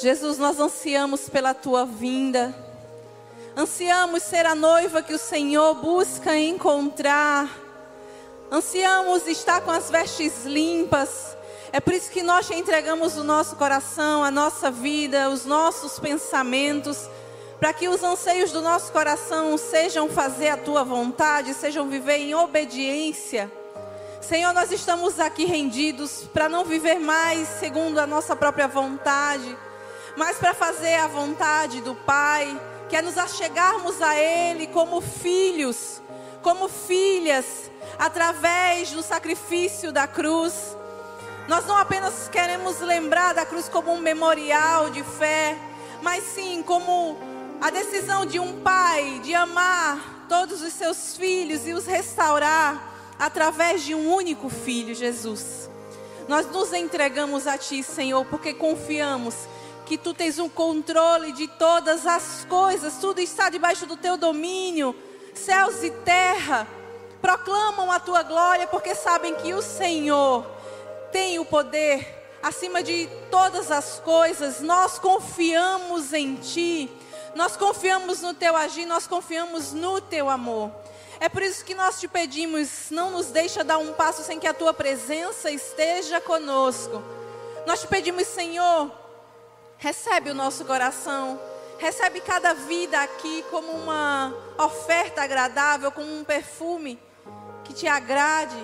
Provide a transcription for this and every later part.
Jesus, nós ansiamos pela tua vinda. Ansiamos ser a noiva que o Senhor busca encontrar. Ansiamos estar com as vestes limpas. É por isso que nós te entregamos o nosso coração, a nossa vida, os nossos pensamentos, para que os anseios do nosso coração sejam fazer a tua vontade, sejam viver em obediência. Senhor, nós estamos aqui rendidos para não viver mais segundo a nossa própria vontade, mas para fazer a vontade do Pai, que é nos achegarmos a Ele como filhos, como filhas, através do sacrifício da cruz. Nós não apenas queremos lembrar da cruz como um memorial de fé, mas sim como a decisão de um pai de amar todos os seus filhos e os restaurar através de um único filho, Jesus. Nós nos entregamos a Ti, Senhor, porque confiamos que tu tens um controle de todas as coisas, tudo está debaixo do teu domínio, céus e terra proclamam a tua glória porque sabem que o Senhor tem o poder acima de todas as coisas. Nós confiamos em ti. Nós confiamos no teu agir, nós confiamos no teu amor. É por isso que nós te pedimos, não nos deixa dar um passo sem que a tua presença esteja conosco. Nós te pedimos, Senhor, Recebe o nosso coração. Recebe cada vida aqui como uma oferta agradável, como um perfume que te agrade.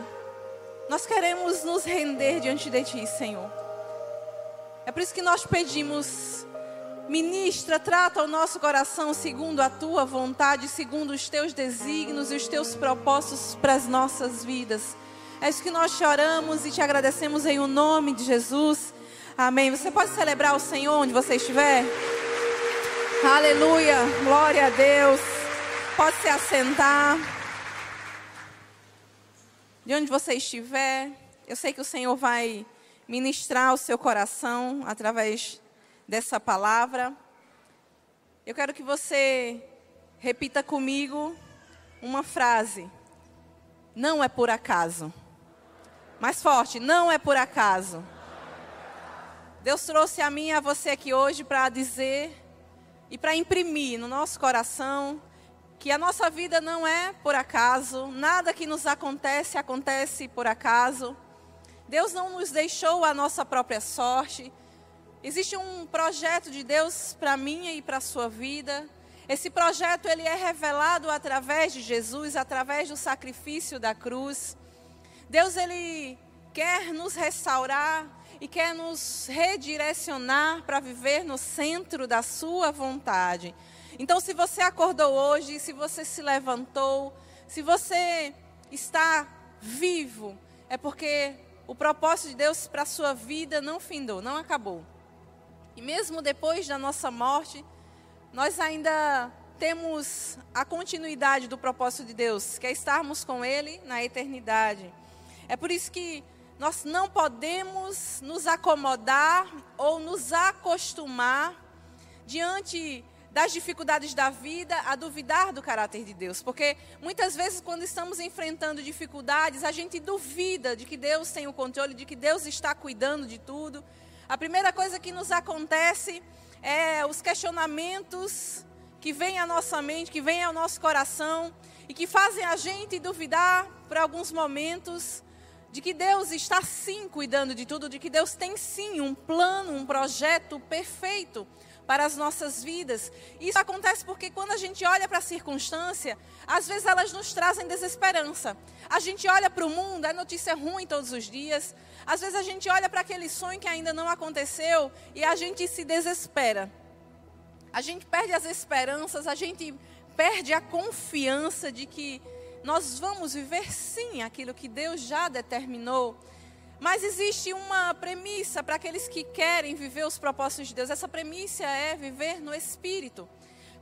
Nós queremos nos render diante de Ti, Senhor. É por isso que nós pedimos, ministra, trata o nosso coração segundo a Tua vontade, segundo os Teus desígnios e os Teus propósitos para as nossas vidas. É isso que nós choramos e te agradecemos em o nome de Jesus. Amém. Você pode celebrar o Senhor onde você estiver? Aleluia. Glória a Deus. Pode se assentar. De onde você estiver, eu sei que o Senhor vai ministrar o seu coração através dessa palavra. Eu quero que você repita comigo uma frase. Não é por acaso. Mais forte, não é por acaso. Deus trouxe a mim e a você aqui hoje para dizer e para imprimir no nosso coração que a nossa vida não é por acaso, nada que nos acontece acontece por acaso. Deus não nos deixou a nossa própria sorte. Existe um projeto de Deus para minha e para a sua vida. Esse projeto ele é revelado através de Jesus, através do sacrifício da cruz. Deus ele quer nos restaurar, e quer nos redirecionar para viver no centro da Sua vontade. Então, se você acordou hoje, se você se levantou, se você está vivo, é porque o propósito de Deus para a sua vida não findou, não acabou. E mesmo depois da nossa morte, nós ainda temos a continuidade do propósito de Deus, que é estarmos com Ele na eternidade. É por isso que nós não podemos nos acomodar ou nos acostumar diante das dificuldades da vida a duvidar do caráter de Deus, porque muitas vezes quando estamos enfrentando dificuldades, a gente duvida de que Deus tem o controle, de que Deus está cuidando de tudo. A primeira coisa que nos acontece é os questionamentos que vêm à nossa mente, que vêm ao nosso coração e que fazem a gente duvidar por alguns momentos de que Deus está sim cuidando de tudo, de que Deus tem sim um plano, um projeto perfeito para as nossas vidas. Isso acontece porque quando a gente olha para a circunstância, às vezes elas nos trazem desesperança. A gente olha para o mundo, é notícia ruim todos os dias. Às vezes a gente olha para aquele sonho que ainda não aconteceu e a gente se desespera. A gente perde as esperanças, a gente perde a confiança de que nós vamos viver sim aquilo que Deus já determinou. Mas existe uma premissa para aqueles que querem viver os propósitos de Deus. Essa premissa é viver no Espírito.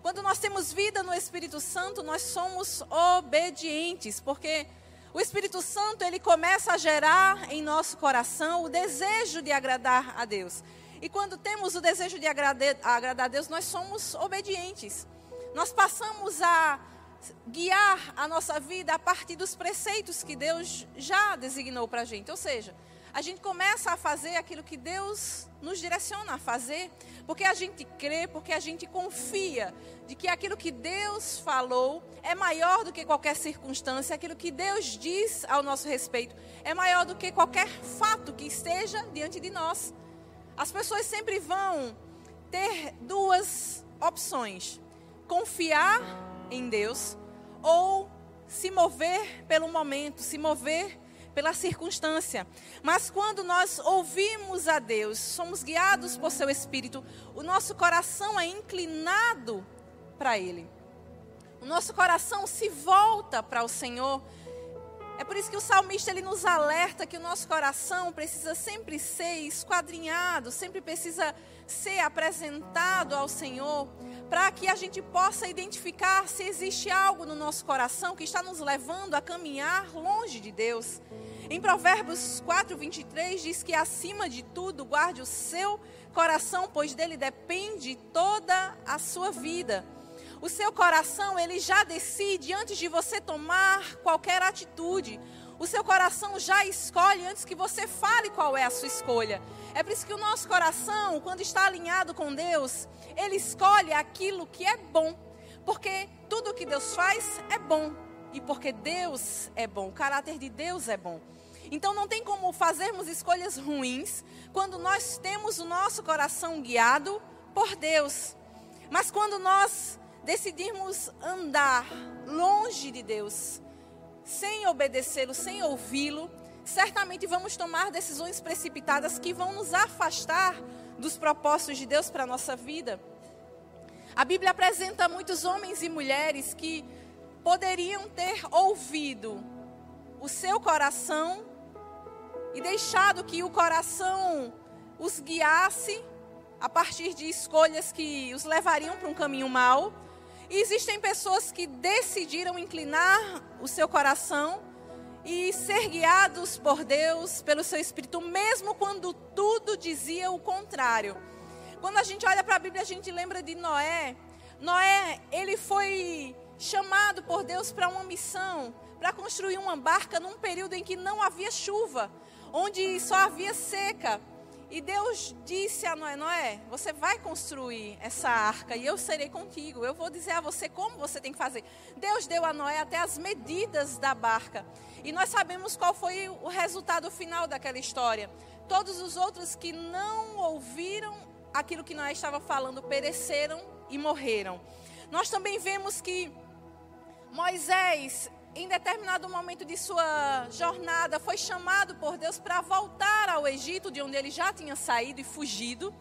Quando nós temos vida no Espírito Santo, nós somos obedientes, porque o Espírito Santo ele começa a gerar em nosso coração o desejo de agradar a Deus. E quando temos o desejo de agradar, a Deus, nós somos obedientes. Nós passamos a guiar a nossa vida a partir dos preceitos que Deus já designou para a gente. Ou seja, a gente começa a fazer aquilo que Deus nos direciona a fazer, porque a gente crê, porque a gente confia de que aquilo que Deus falou é maior do que qualquer circunstância, aquilo que Deus diz ao nosso respeito é maior do que qualquer fato que esteja diante de nós. As pessoas sempre vão ter duas opções: confiar em Deus ou se mover pelo momento, se mover pela circunstância. Mas quando nós ouvimos a Deus, somos guiados por seu Espírito, o nosso coração é inclinado para Ele. O nosso coração se volta para o Senhor. É por isso que o salmista ele nos alerta que o nosso coração precisa sempre ser esquadrinhado, sempre precisa ser apresentado ao Senhor, para que a gente possa identificar se existe algo no nosso coração que está nos levando a caminhar longe de Deus. Em Provérbios 4, 23 diz que acima de tudo guarde o seu coração, pois dele depende toda a sua vida. O seu coração, ele já decide antes de você tomar qualquer atitude. O seu coração já escolhe antes que você fale qual é a sua escolha. É por isso que o nosso coração, quando está alinhado com Deus, ele escolhe aquilo que é bom. Porque tudo que Deus faz é bom. E porque Deus é bom, o caráter de Deus é bom. Então não tem como fazermos escolhas ruins quando nós temos o nosso coração guiado por Deus. Mas quando nós decidirmos andar longe de Deus, sem obedecê-lo, sem ouvi-lo, certamente vamos tomar decisões precipitadas que vão nos afastar dos propósitos de Deus para a nossa vida. A Bíblia apresenta muitos homens e mulheres que poderiam ter ouvido o seu coração e deixado que o coração os guiasse a partir de escolhas que os levariam para um caminho mau. E existem pessoas que decidiram inclinar o seu coração e ser guiados por Deus, pelo seu Espírito, mesmo quando tudo dizia o contrário. Quando a gente olha para a Bíblia, a gente lembra de Noé. Noé, ele foi chamado por Deus para uma missão, para construir uma barca num período em que não havia chuva, onde só havia seca. E Deus disse a Noé: Noé, você vai construir essa arca e eu serei contigo. Eu vou dizer a você como você tem que fazer. Deus deu a Noé até as medidas da barca. E nós sabemos qual foi o resultado final daquela história. Todos os outros que não ouviram aquilo que Noé estava falando pereceram e morreram. Nós também vemos que Moisés em determinado momento de sua jornada, foi chamado por Deus para voltar ao Egito, de onde ele já tinha saído e fugido,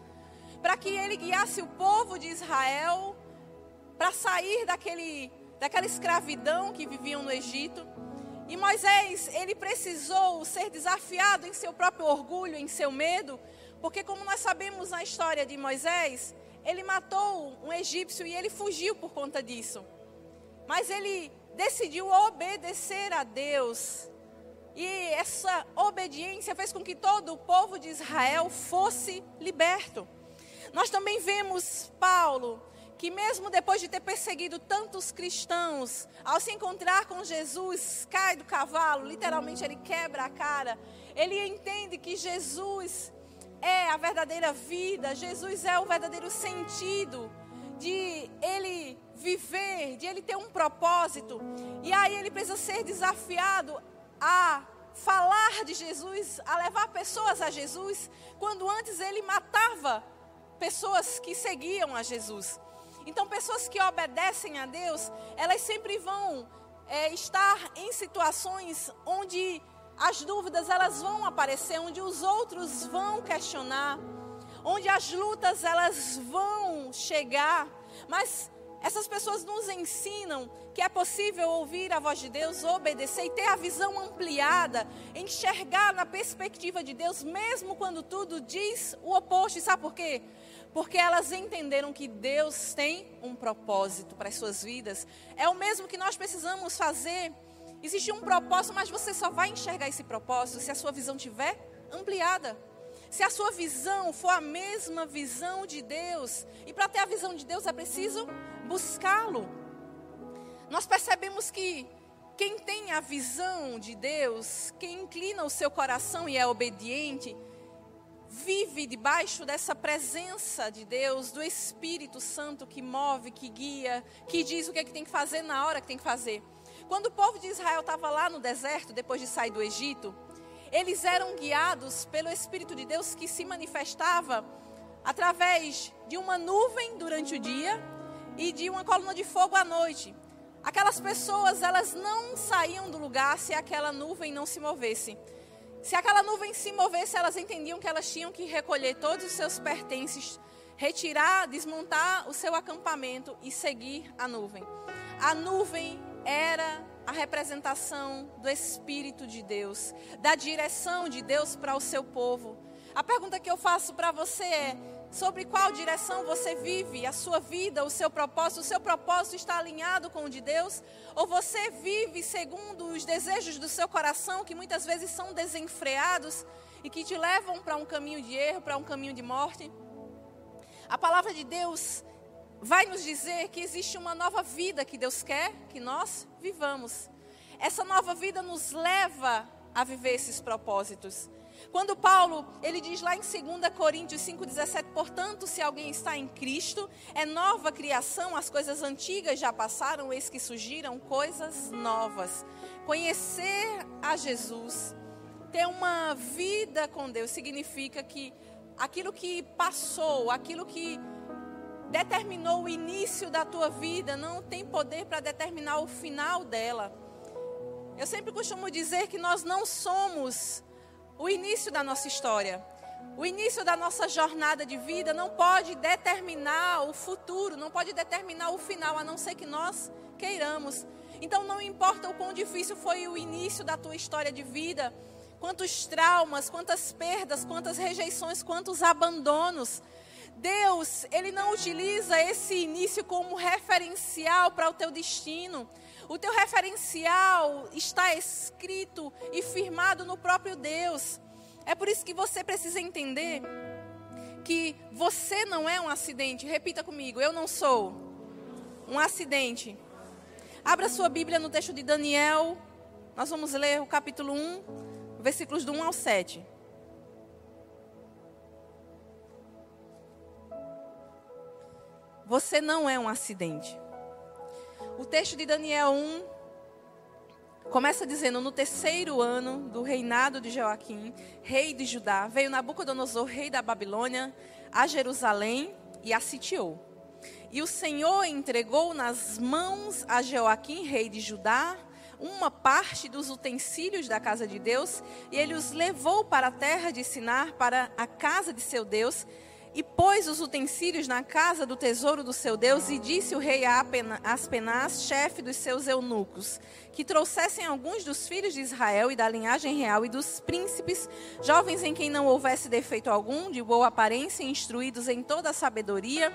para que ele guiasse o povo de Israel para sair daquele, daquela escravidão que viviam no Egito. E Moisés, ele precisou ser desafiado em seu próprio orgulho, em seu medo, porque, como nós sabemos na história de Moisés, ele matou um egípcio e ele fugiu por conta disso. Mas ele decidiu obedecer a Deus. E essa obediência fez com que todo o povo de Israel fosse liberto. Nós também vemos Paulo, que mesmo depois de ter perseguido tantos cristãos, ao se encontrar com Jesus, cai do cavalo, literalmente ele quebra a cara. Ele entende que Jesus é a verdadeira vida, Jesus é o verdadeiro sentido de ele viver, de ele ter um propósito. E aí ele precisa ser desafiado a falar de Jesus, a levar pessoas a Jesus, quando antes ele matava pessoas que seguiam a Jesus. Então, pessoas que obedecem a Deus, elas sempre vão é, estar em situações onde as dúvidas elas vão aparecer, onde os outros vão questionar, onde as lutas elas vão chegar, mas essas pessoas nos ensinam que é possível ouvir a voz de Deus, obedecer e ter a visão ampliada, enxergar na perspectiva de Deus, mesmo quando tudo diz o oposto. E sabe por quê? Porque elas entenderam que Deus tem um propósito para as suas vidas. É o mesmo que nós precisamos fazer. Existe um propósito, mas você só vai enxergar esse propósito se a sua visão estiver ampliada. Se a sua visão for a mesma visão de Deus, e para ter a visão de Deus é preciso buscá-lo. Nós percebemos que quem tem a visão de Deus, quem inclina o seu coração e é obediente, vive debaixo dessa presença de Deus, do Espírito Santo que move, que guia, que diz o que, é que tem que fazer na hora que tem que fazer. Quando o povo de Israel estava lá no deserto, depois de sair do Egito, eles eram guiados pelo Espírito de Deus que se manifestava através de uma nuvem durante o dia e de uma coluna de fogo à noite. Aquelas pessoas, elas não saíam do lugar se aquela nuvem não se movesse. Se aquela nuvem se movesse, elas entendiam que elas tinham que recolher todos os seus pertences, retirar, desmontar o seu acampamento e seguir a nuvem. A nuvem era a representação do Espírito de Deus, da direção de Deus para o seu povo. A pergunta que eu faço para você é: sobre qual direção você vive, a sua vida, o seu propósito. O seu propósito está alinhado com o de Deus? Ou você vive segundo os desejos do seu coração, que muitas vezes são desenfreados e que te levam para um caminho de erro, para um caminho de morte? A palavra de Deus vai nos dizer que existe uma nova vida que Deus quer que nós vivamos. Essa nova vida nos leva a viver esses propósitos. Quando Paulo, ele diz lá em 2 Coríntios 5,17, portanto, se alguém está em Cristo, é nova criação, as coisas antigas já passaram, eis que surgiram coisas novas. Conhecer a Jesus, ter uma vida com Deus, significa que aquilo que passou, aquilo que determinou o início da tua vida, não tem poder para determinar o final dela. Eu sempre costumo dizer que nós não somos o início da nossa história. O início da nossa jornada de vida não pode determinar o futuro, não pode determinar o final, a não ser que nós queiramos. Então, não importa o quão difícil foi o início da tua história de vida, quantos traumas, quantas perdas, quantas rejeições, quantos abandonos. Deus, Ele não utiliza esse início como referencial para o teu destino. O teu referencial está escrito e firmado no próprio Deus. É por isso que você precisa entender que você não é um acidente. Repita comigo: eu não sou um acidente. Abra sua Bíblia no texto de Daniel. Nós vamos ler o capítulo 1, versículos do 1 ao 7. Você não é um acidente. O texto de Daniel 1 começa dizendo: No terceiro ano do reinado de Joaquim, rei de Judá, veio Nabucodonosor, rei da Babilônia, a Jerusalém e a sitiou. E o Senhor entregou nas mãos a Joaquim, rei de Judá, uma parte dos utensílios da casa de Deus, e ele os levou para a terra de Sinar, para a casa de seu Deus, e pôs os utensílios na casa do tesouro do seu Deus, e disse o rei a Aspenaz, chefe dos seus eunucos, que trouxessem alguns dos filhos de Israel e da linhagem real e dos príncipes, jovens em quem não houvesse defeito algum, de boa aparência, instruídos em toda a sabedoria,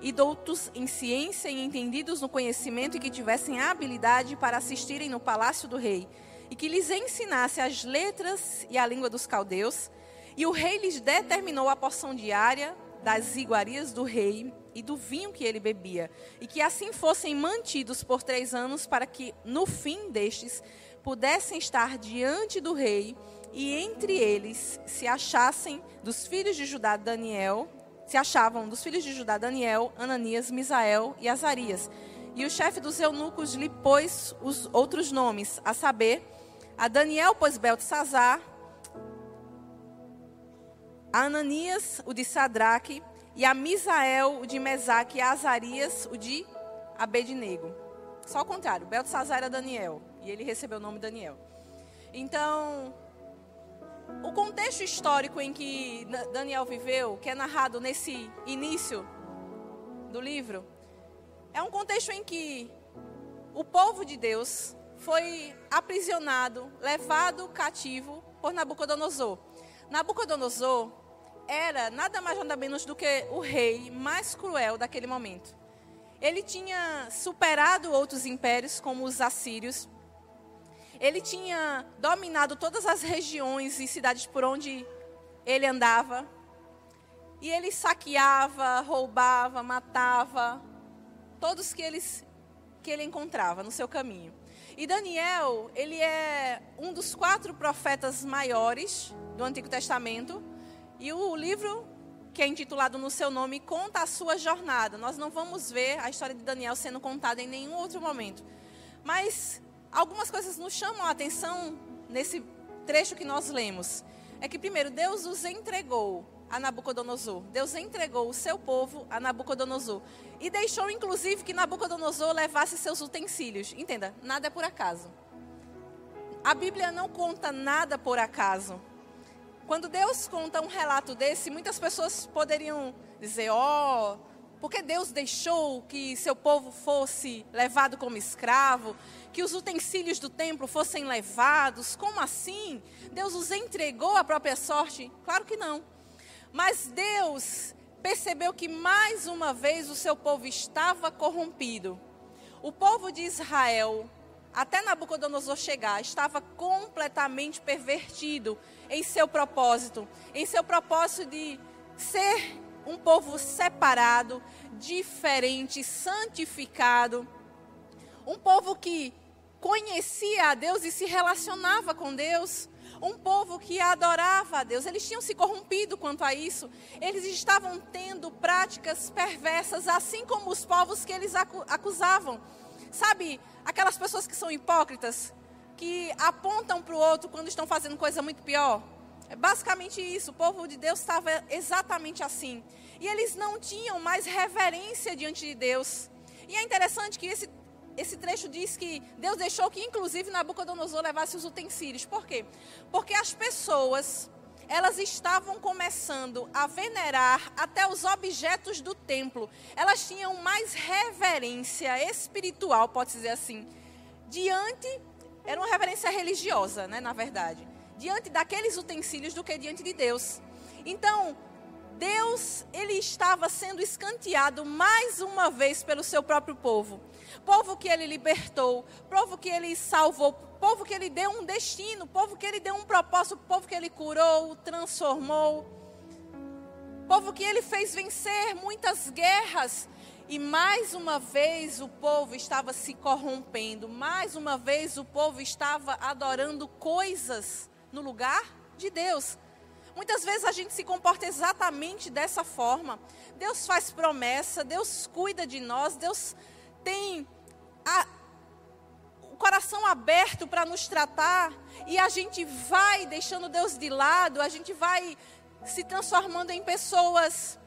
e doutos em ciência e entendidos no conhecimento, e que tivessem habilidade para assistirem no palácio do rei, e que lhes ensinasse as letras e a língua dos caldeus, e o rei lhes determinou a porção diária das iguarias do rei e do vinho que ele bebia, e que assim fossem mantidos por três anos, para que no fim destes pudessem estar diante do rei, e entre eles se achassem dos filhos de Judá Daniel, se achavam dos filhos de Judá Daniel, Ananias, Misael e Azarias. E o chefe dos eunucos lhe pôs os outros nomes, a saber, a Daniel pôs Beltesazar, a Ananias, o de Sadraque, e a Misael, o de Mesaque, e a Azarias, o de Abednego. Só o contrário, Beltesazar era Daniel, e ele recebeu o nome Daniel. Então, o contexto histórico em que Daniel viveu, que é narrado nesse início do livro, é um contexto em que o povo de Deus foi aprisionado, levado cativo por Nabucodonosor. Nabucodonosor era nada mais nada menos do que o rei mais cruel daquele momento. Ele tinha superado outros impérios, como os assírios. Ele tinha dominado todas as regiões e cidades por onde ele andava. E ele saqueava, roubava, matava todos que, eles, que ele encontrava no seu caminho. E Daniel, ele é um dos quatro profetas maiores do Antigo Testamento. E o livro que é intitulado no seu nome conta a sua jornada. Nós não vamos ver a história de Daniel sendo contada em nenhum outro momento. Mas algumas coisas nos chamam a atenção nesse trecho que nós lemos. É que primeiro Deus os entregou a Nabucodonosor. Deus entregou o seu povo a Nabucodonosor. E deixou, inclusive, que Nabucodonosor levasse seus utensílios. Entenda, nada é por acaso. A Bíblia não conta nada por acaso. Quando Deus conta um relato desse, muitas pessoas poderiam dizer: ó, oh, porque Deus deixou que seu povo fosse levado como escravo, que os utensílios do templo fossem levados? Como assim? Deus os entregou à própria sorte? Claro que não. Mas Deus percebeu que mais uma vez o seu povo estava corrompido. O povo de Israel, até Nabucodonosor chegar, estava completamente pervertido em seu propósito, em seu propósito de ser um povo separado, diferente, santificado, um povo que conhecia a Deus e se relacionava com Deus um povo que adorava a Deus. Eles tinham se corrompido quanto a isso. Eles estavam tendo práticas perversas, assim como os povos que eles acusavam. Sabe, aquelas pessoas que são hipócritas, que apontam para o outro quando estão fazendo coisa muito pior? É basicamente isso. O povo de Deus estava exatamente assim. E eles não tinham mais reverência diante de Deus. E é interessante que esse esse trecho diz que Deus deixou que, inclusive, Nabucodonosor levasse os utensílios. Por quê? Porque as pessoas, elas estavam começando a venerar até os objetos do templo. Elas tinham mais reverência espiritual, pode-se dizer assim, diante, era uma reverência religiosa, né, na verdade, diante daqueles utensílios do que diante de Deus. Então, Deus, ele estava sendo escanteado mais uma vez pelo seu próprio povo povo que ele libertou, povo que ele salvou, povo que ele deu um destino, povo que ele deu um propósito, povo que ele curou, transformou, povo que ele fez vencer muitas guerras. E mais uma vez o povo estava se corrompendo, mais uma vez o povo estava adorando coisas no lugar de Deus. Muitas vezes a gente se comporta exatamente dessa forma. Deus faz promessa, Deus cuida de nós, Deus tem a, coração aberto para nos tratar e a gente vai deixando Deus de lado, a gente vai se transformando em pessoas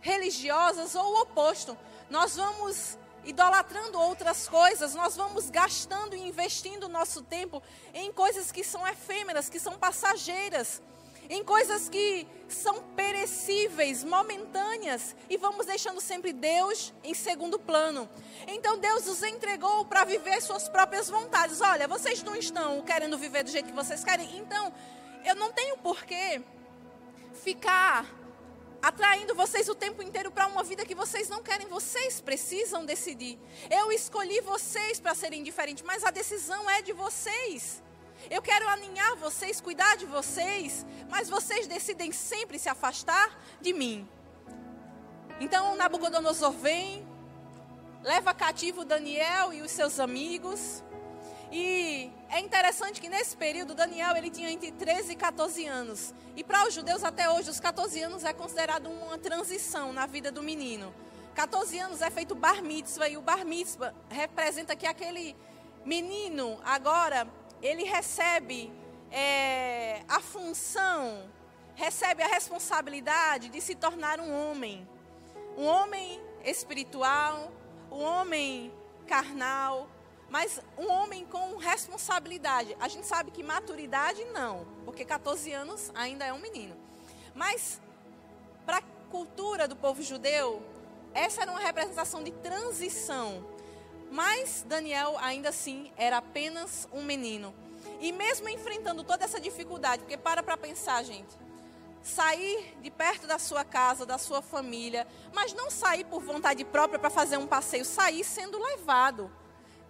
religiosas ou o oposto. Nós vamos idolatrando outras coisas, nós vamos gastando e investindo nosso tempo em coisas que são efêmeras, que são passageiras em coisas que são perecíveis, momentâneas, e vamos deixando sempre Deus em segundo plano. Então Deus os entregou para viver suas próprias vontades. Olha, vocês não estão querendo viver do jeito que vocês querem, então eu não tenho porquê ficar atraindo vocês o tempo inteiro para uma vida que vocês não querem. Vocês precisam decidir. Eu escolhi vocês para serem diferentes, mas a decisão é de vocês. Eu quero aninhar vocês, cuidar de vocês, mas vocês decidem sempre se afastar de mim. Então Nabucodonosor vem, leva cativo Daniel e os seus amigos. E é interessante que nesse período Daniel ele tinha entre 13 e 14 anos. E para os judeus até hoje, os 14 anos é considerado uma transição na vida do menino. 14 anos é feito bar mitzvah e o bar mitzvah representa que aquele menino agora ele recebe é, a função, recebe a responsabilidade de se tornar um homem. Um homem espiritual, um homem carnal, mas um homem com responsabilidade. A gente sabe que maturidade não, porque 14 anos ainda é um menino. Mas para a cultura do povo judeu, essa era uma representação de transição mas Daniel, ainda assim, era apenas um menino. E mesmo enfrentando toda essa dificuldade, porque para para pensar, gente, sair de perto da sua casa, da sua família, mas não sair por vontade própria para fazer um passeio, sair sendo levado,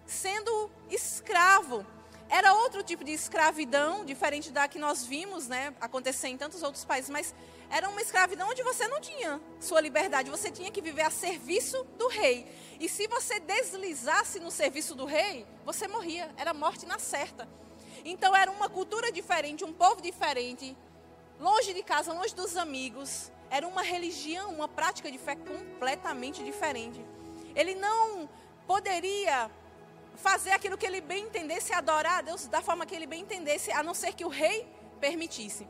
sendo escravo. Era outro tipo de escravidão, diferente da que nós vimos né, acontecer em tantos outros países, mas era uma escravidão onde você não tinha sua liberdade, você tinha que viver a serviço do rei. E se você deslizasse no serviço do rei, você morria, era morte na certa. Então era uma cultura diferente, um povo diferente, longe de casa, longe dos amigos. Era uma religião, uma prática de fé completamente diferente. Ele não poderia fazer aquilo que ele bem entendesse, adorar a Deus da forma que ele bem entendesse, a não ser que o rei permitisse.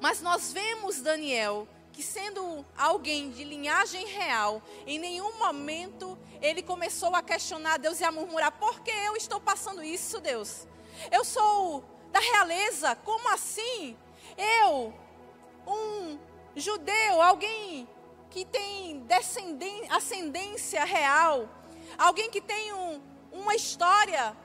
Mas nós vemos Daniel que sendo alguém de linhagem real, em nenhum momento ele começou a questionar Deus e a murmurar: por que eu estou passando isso, Deus? Eu sou da realeza, como assim? Eu, um judeu, alguém que tem ascendência real, alguém que tem um, uma história,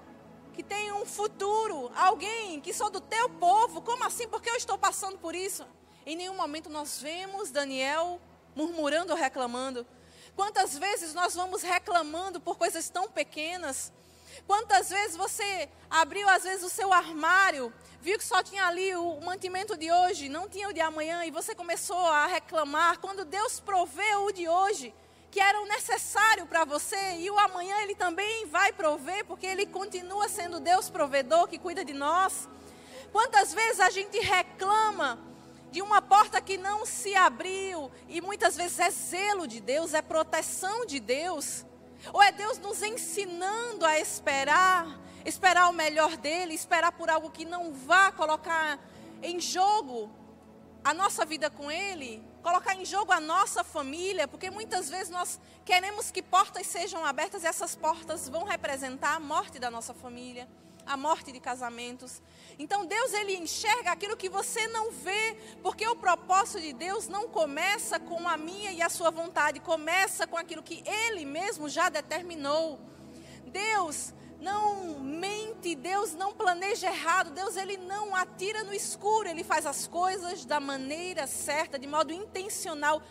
que tem um futuro, alguém que sou do teu povo, como assim? Porque eu estou passando por isso? Em nenhum momento nós vemos Daniel murmurando ou reclamando. Quantas vezes nós vamos reclamando por coisas tão pequenas? Quantas vezes você abriu, às vezes, o seu armário, viu que só tinha ali o mantimento de hoje, não tinha o de amanhã, e você começou a reclamar, quando Deus proveu o de hoje, que era o necessário para você, e o amanhã Ele também vai prover, porque Ele continua sendo Deus provedor que cuida de nós. Quantas vezes a gente reclama de uma porta que não se abriu, e muitas vezes é zelo de Deus, é proteção de Deus, ou é Deus nos ensinando a esperar, esperar o melhor dele, esperar por algo que não vá colocar em jogo a nossa vida com Ele, colocar em jogo a nossa família, porque muitas vezes nós queremos que portas sejam abertas e essas portas vão representar a morte da nossa família, a morte de casamentos. Então Deus ele enxerga aquilo que você não vê, porque o propósito de Deus não começa com a minha e a sua vontade, começa com aquilo que Ele mesmo já determinou. Deus não mente, Deus não planeja errado, Deus ele não atira no escuro, ele faz as coisas da maneira certa, de modo intencional,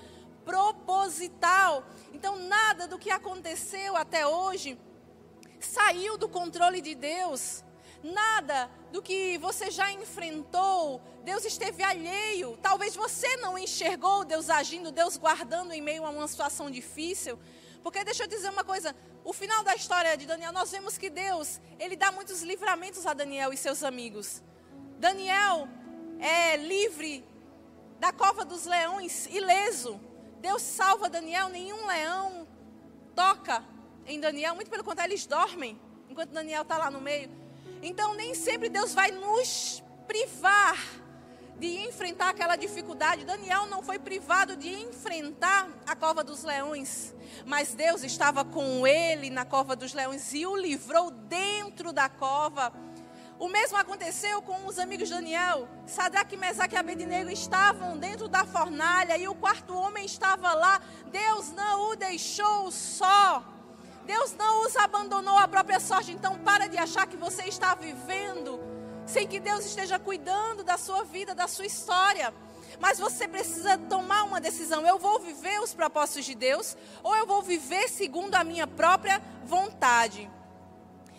proposital. Então nada do que aconteceu até hoje saiu do controle de Deus. Nada do que você já enfrentou, Deus esteve alheio. Talvez você não enxergou Deus agindo, Deus guardando em meio a uma situação difícil. Porque deixa eu dizer uma coisa, o final da história de Daniel, nós vemos que Deus, ele dá muitos livramentos a Daniel e seus amigos. Daniel é livre da cova dos leões, ileso. Deus salva Daniel, nenhum leão toca em Daniel, muito pelo contrário, eles dormem enquanto Daniel está lá no meio. Então, nem sempre Deus vai nos privar de enfrentar aquela dificuldade. Daniel não foi privado de enfrentar a cova dos leões, mas Deus estava com ele na cova dos leões e o livrou dentro da cova. O mesmo aconteceu com os amigos de Daniel. Sadraque, Mesaque e Abednego estavam dentro da fornalha e o quarto homem estava lá. Deus não o deixou só. Deus não os abandonou à própria sorte. Então, para de achar que você está vivendo sem que Deus esteja cuidando da sua vida, da sua história. Mas você precisa tomar uma decisão: eu vou viver os propósitos de Deus ou eu vou viver segundo a minha própria vontade.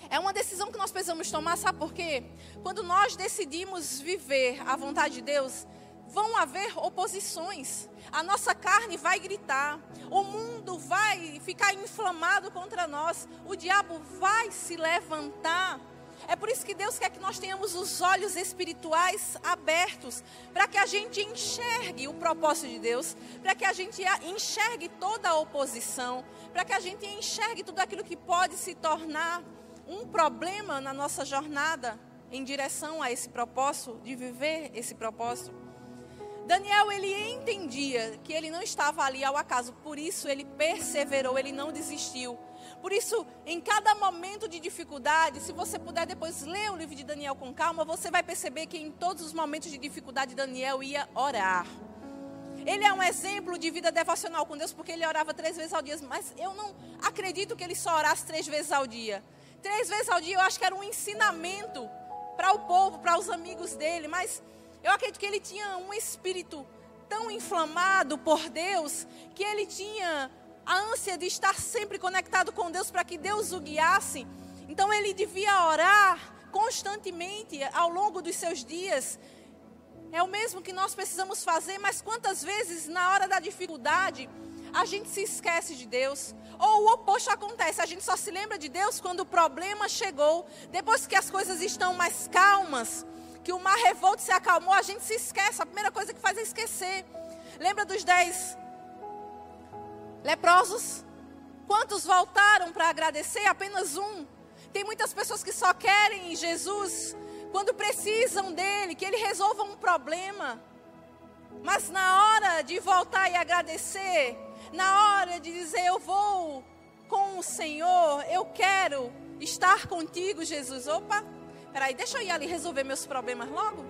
É uma decisão que nós precisamos tomar, sabe por quê? Quando nós decidimos viver a vontade de Deus, vão haver oposições. A nossa carne vai gritar, o mundo vai ficar inflamado contra nós, o diabo vai se levantar. É por isso que Deus quer que nós tenhamos os olhos espirituais abertos, para que a gente enxergue o propósito de Deus, para que a gente enxergue toda a oposição, para que a gente enxergue tudo aquilo que pode se tornar um problema na nossa jornada em direção a esse propósito, de viver esse propósito. Daniel, ele entendia que ele não estava ali ao acaso, por isso ele perseverou, ele não desistiu. Por isso, em cada momento de dificuldade, se você puder depois ler o livro de Daniel com calma, você vai perceber que em todos os momentos de dificuldade, Daniel ia orar. Ele é um exemplo de vida devocional com Deus, porque ele orava três vezes ao dia. Mas eu não acredito que ele só orasse três vezes ao dia. Três vezes ao dia eu acho que era um ensinamento para o povo, para os amigos dele. Mas eu acredito que ele tinha um espírito tão inflamado por Deus que ele tinha a ânsia de estar sempre conectado com Deus para que Deus o guiasse. Então ele devia orar constantemente ao longo dos seus dias. É o mesmo que nós precisamos fazer, mas quantas vezes na hora da dificuldade a gente se esquece de Deus? Ou o oposto acontece, a gente só se lembra de Deus quando o problema chegou, depois que as coisas estão mais calmas, que o mar revolto se acalmou, a gente se esquece. A primeira coisa que faz é esquecer. Lembra dos dez leprosos? Quantos voltaram para agradecer? Apenas um. Tem muitas pessoas que só querem Jesus quando precisam dele, que ele resolva um problema. Mas na hora de voltar e agradecer, na hora de dizer eu vou com o Senhor, eu quero estar contigo, Jesus. Opa, peraí, deixa eu ir ali resolver meus problemas logo.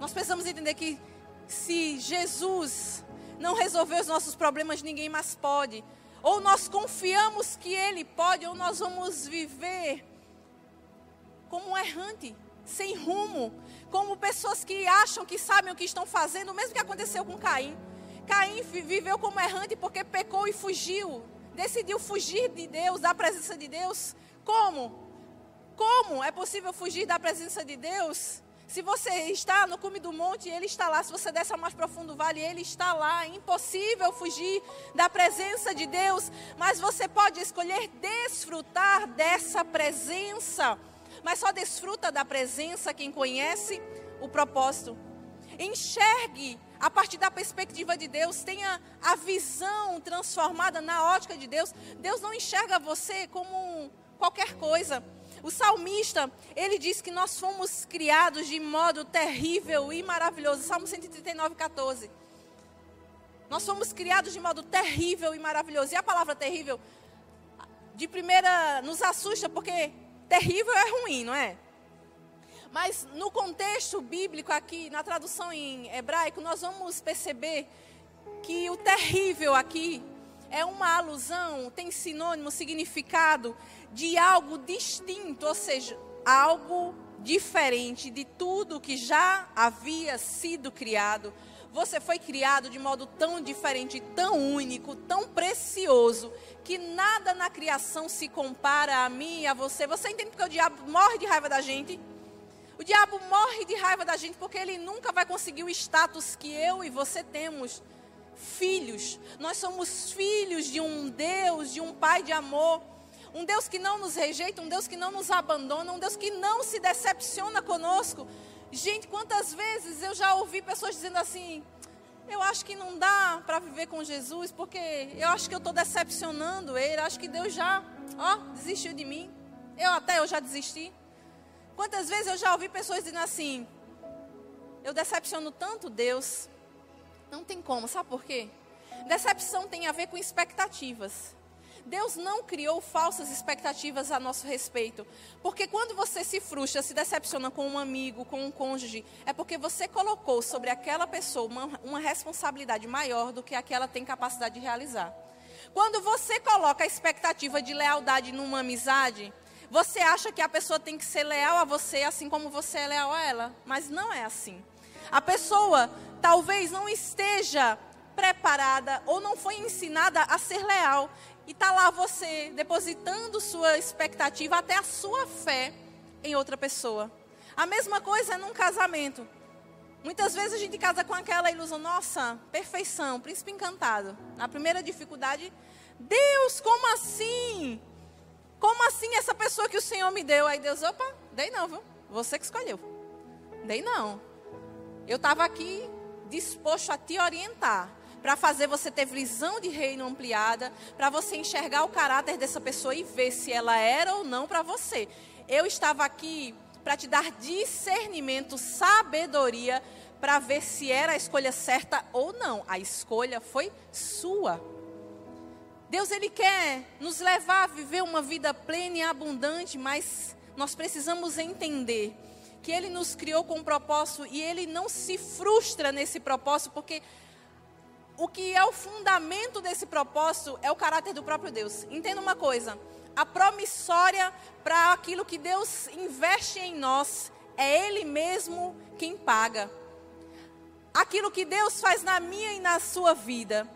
Nós precisamos entender que se Jesus não resolver os nossos problemas, ninguém mais pode. Ou nós confiamos que Ele pode, ou nós vamos viver como um errante, sem rumo, como pessoas que acham que sabem o que estão fazendo, o mesmo que aconteceu com Caim. Caim viveu como errante porque pecou e fugiu, decidiu fugir de Deus, da presença de Deus. Como? Como é possível fugir da presença de Deus? Se você está no cume do monte, ele está lá. Se você desce ao mais profundo vale, ele está lá. É impossível fugir da presença de Deus, mas você pode escolher desfrutar dessa presença. Mas só desfruta da presença quem conhece o propósito. Enxergue a partir da perspectiva de Deus, tenha a visão transformada na ótica de Deus. Deus não enxerga você como qualquer coisa. O salmista, ele diz que nós fomos criados de modo terrível e maravilhoso. Salmo 139, 14. Nós fomos criados de modo terrível e maravilhoso. E a palavra terrível, de primeira, nos assusta, porque terrível é ruim, não é? Mas no contexto bíblico aqui, na tradução em hebraico, nós vamos perceber que o terrível aqui é uma alusão, tem sinônimo, significado de algo distinto, ou seja, algo diferente de tudo que já havia sido criado. Você foi criado de modo tão diferente, tão único, tão precioso, que nada na criação se compara a mim e a você. Você entende porque o diabo morre de raiva da gente? O diabo morre de raiva da gente porque ele nunca vai conseguir o status que eu e você temos. Filhos. Nós somos filhos de um Deus, de um Pai de amor. Um Deus que não nos rejeita, um Deus que não nos abandona, um Deus que não se decepciona conosco. Gente, quantas vezes eu já ouvi pessoas dizendo assim: eu acho que não dá para viver com Jesus, porque eu acho que eu estou decepcionando ele, acho que Deus já, ó, desistiu de mim. Eu até eu já desisti. Quantas vezes eu já ouvi pessoas dizendo assim: eu decepciono tanto Deus. Não tem como, sabe por quê? Decepção tem a ver com expectativas. Deus não criou falsas expectativas a nosso respeito. Porque quando você se frustra, se decepciona com um amigo, com um cônjuge, é porque você colocou sobre aquela pessoa uma, uma responsabilidade maior do que aquela tem capacidade de realizar. Quando você coloca a expectativa de lealdade numa amizade, você acha que a pessoa tem que ser leal a você assim como você é leal a ela, mas não é assim. A pessoa talvez não esteja preparada ou não foi ensinada a ser leal. E está lá você depositando sua expectativa, até a sua fé em outra pessoa. A mesma coisa é num casamento. Muitas vezes a gente casa com aquela ilusão, nossa, perfeição, príncipe encantado. Na primeira dificuldade, Deus, como assim? Como assim essa pessoa que o Senhor me deu? Aí Deus, opa, dei não, viu? Você que escolheu. Dei não. Eu estava aqui disposto a te orientar. Para fazer você ter visão de reino ampliada. Para você enxergar o caráter dessa pessoa e ver se ela era ou não para você. Eu estava aqui para te dar discernimento, sabedoria. Para ver se era a escolha certa ou não. A escolha foi sua. Deus ele quer nos levar a viver uma vida plena e abundante, mas nós precisamos entender que ele nos criou com um propósito e ele não se frustra nesse propósito, porque o que é o fundamento desse propósito é o caráter do próprio Deus. Entenda uma coisa: a promissória para aquilo que Deus investe em nós é Ele mesmo quem paga. Aquilo que Deus faz na minha e na sua vida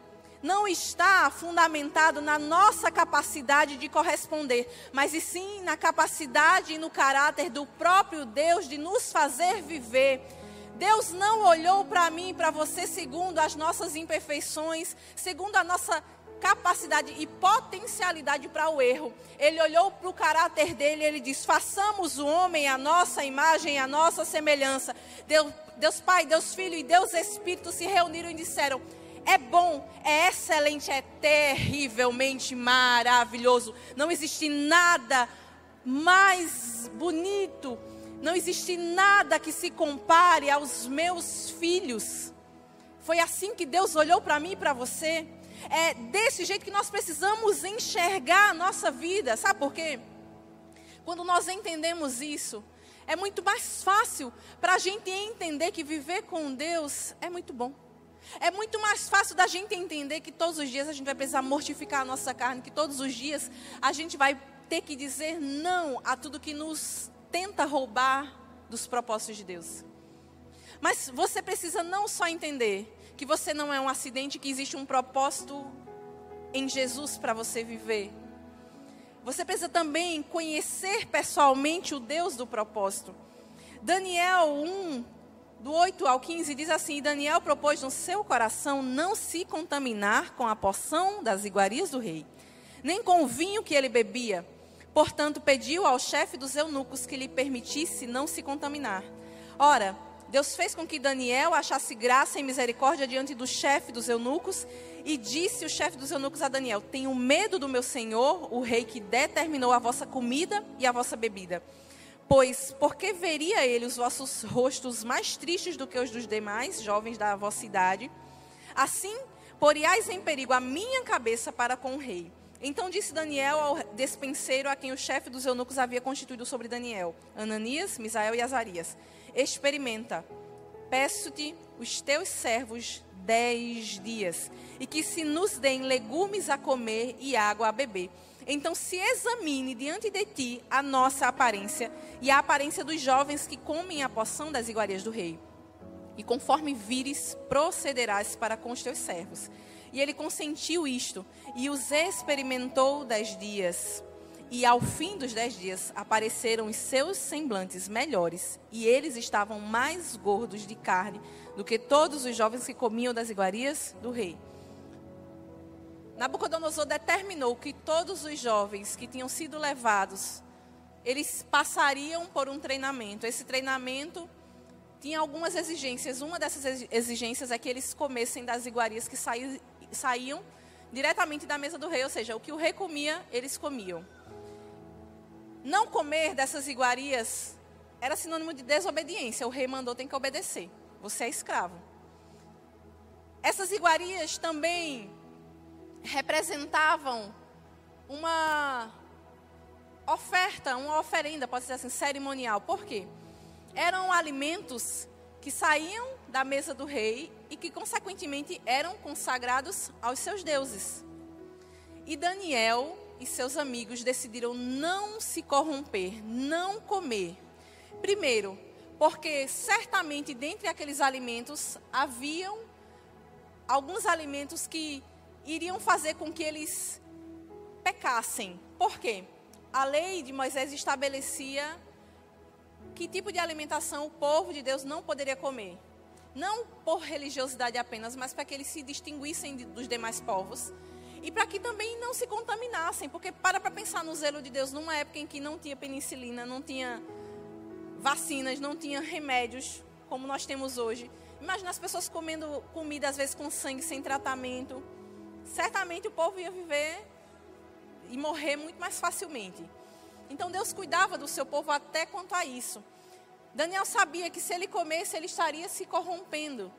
não está fundamentado na nossa capacidade de corresponder, mas e sim na capacidade e no caráter do próprio Deus de nos fazer viver. Deus não olhou para mim e para você segundo as nossas imperfeições, segundo a nossa capacidade e potencialidade para o erro. Ele olhou para o caráter dele e ele diz: façamos o homem a nossa imagem, a nossa semelhança. Deus, Deus Pai, Deus Filho e Deus Espírito se reuniram e disseram: é bom, é excelente, é terrivelmente maravilhoso. Não existe nada mais bonito, não existe nada que se compare aos meus filhos. Foi assim que Deus olhou para mim e para você. É desse jeito que nós precisamos enxergar a nossa vida. Sabe por quê? Quando nós entendemos isso, é muito mais fácil para a gente entender que viver com Deus é muito bom. É muito mais fácil da gente entender que todos os dias a gente vai precisar mortificar a nossa carne, que todos os dias a gente vai ter que dizer não a tudo que nos tenta roubar dos propósitos de Deus. Mas você precisa não só entender que você não é um acidente, que existe um propósito em Jesus para você viver. Você precisa também conhecer pessoalmente o Deus do propósito. Daniel 1, do 8 ao 15, diz assim: Daniel propôs no seu coração não se contaminar com a porção das iguarias do rei, nem com o vinho que ele bebia. Portanto, pediu ao chefe dos eunucos que lhe permitisse não se contaminar. Ora, Deus fez com que Daniel achasse graça e misericórdia diante do chefe dos eunucos, e disse o chefe dos eunucos a Daniel: Tenho medo do meu senhor, o rei que determinou a vossa comida e a vossa bebida. Pois, porque veria ele os vossos rostos mais tristes do que os dos demais jovens da vossa idade? Assim, poriais em perigo a minha cabeça para com o rei. Então disse Daniel ao despenseiro a quem o chefe dos eunucos havia constituído sobre Daniel, Ananias, Misael e Azarias: Experimenta, peço-te os teus servos dez dias, e que se nos deem legumes a comer e água a beber então se examine diante de ti a nossa aparência e a aparência dos jovens que comem a poção das iguarias do rei. E conforme vires, procederás para com os teus servos. E ele consentiu isto e os experimentou dez dias. E ao fim dos dez dias apareceram os seus semblantes melhores, e eles estavam mais gordos de carne do que todos os jovens que comiam das iguarias do rei. Nabucodonosor determinou que todos os jovens que tinham sido levados, eles passariam por um treinamento. Esse treinamento tinha algumas exigências. Uma dessas exigências é que eles comessem das iguarias que saíam diretamente da mesa do rei, ou seja, o que o rei comia, eles comiam. Não comer dessas iguarias era sinônimo de desobediência. O rei mandou, tem que obedecer. Você é escravo. Essas iguarias também representavam uma oferta, uma oferenda, pode ser assim, cerimonial. Por quê? Eram alimentos que saíam da mesa do rei e que, consequentemente, eram consagrados aos seus deuses. E Daniel e seus amigos decidiram não se corromper, não comer. Primeiro, porque certamente dentre aqueles alimentos haviam alguns alimentos que iriam fazer com que eles pecassem. Por quê? A lei de Moisés estabelecia que tipo de alimentação o povo de Deus não poderia comer. Não por religiosidade apenas, mas para que eles se distinguissem dos demais povos. E para que também não se contaminassem. Porque para para pensar no zelo de Deus numa época em que não tinha penicilina, não tinha vacinas, não tinha remédios como nós temos hoje. Imagina as pessoas comendo comida às vezes com sangue sem tratamento certamente o povo ia viver e morrer muito mais facilmente. Então Deus cuidava do seu povo até quanto a isso. Daniel sabia que se ele comesse, ele estaria se corrompendo.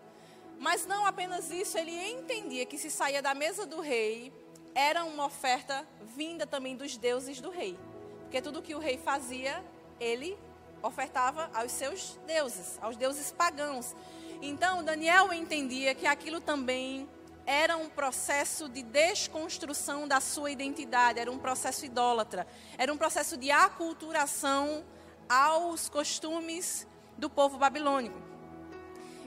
Mas não apenas isso, ele entendia que se saía da mesa do rei, era uma oferta vinda também dos deuses do rei. Porque tudo que o rei fazia, ele ofertava aos seus deuses, aos deuses pagãos. Então Daniel entendia que aquilo também era um processo de desconstrução da sua identidade, era um processo idólatra, era um processo de aculturação aos costumes do povo babilônico.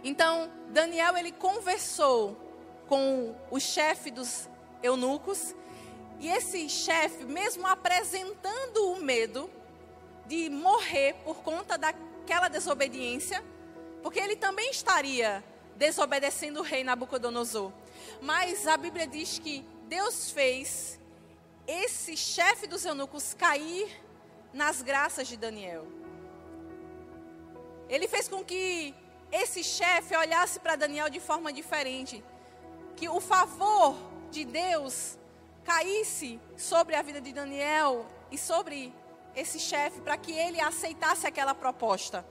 Então, Daniel ele conversou com o chefe dos eunucos. E esse chefe, mesmo apresentando o medo de morrer por conta daquela desobediência, porque ele também estaria desobedecendo o rei Nabucodonosor. Mas a Bíblia diz que Deus fez esse chefe dos eunucos cair nas graças de Daniel. Ele fez com que esse chefe olhasse para Daniel de forma diferente. Que o favor de Deus caísse sobre a vida de Daniel e sobre esse chefe, para que ele aceitasse aquela proposta.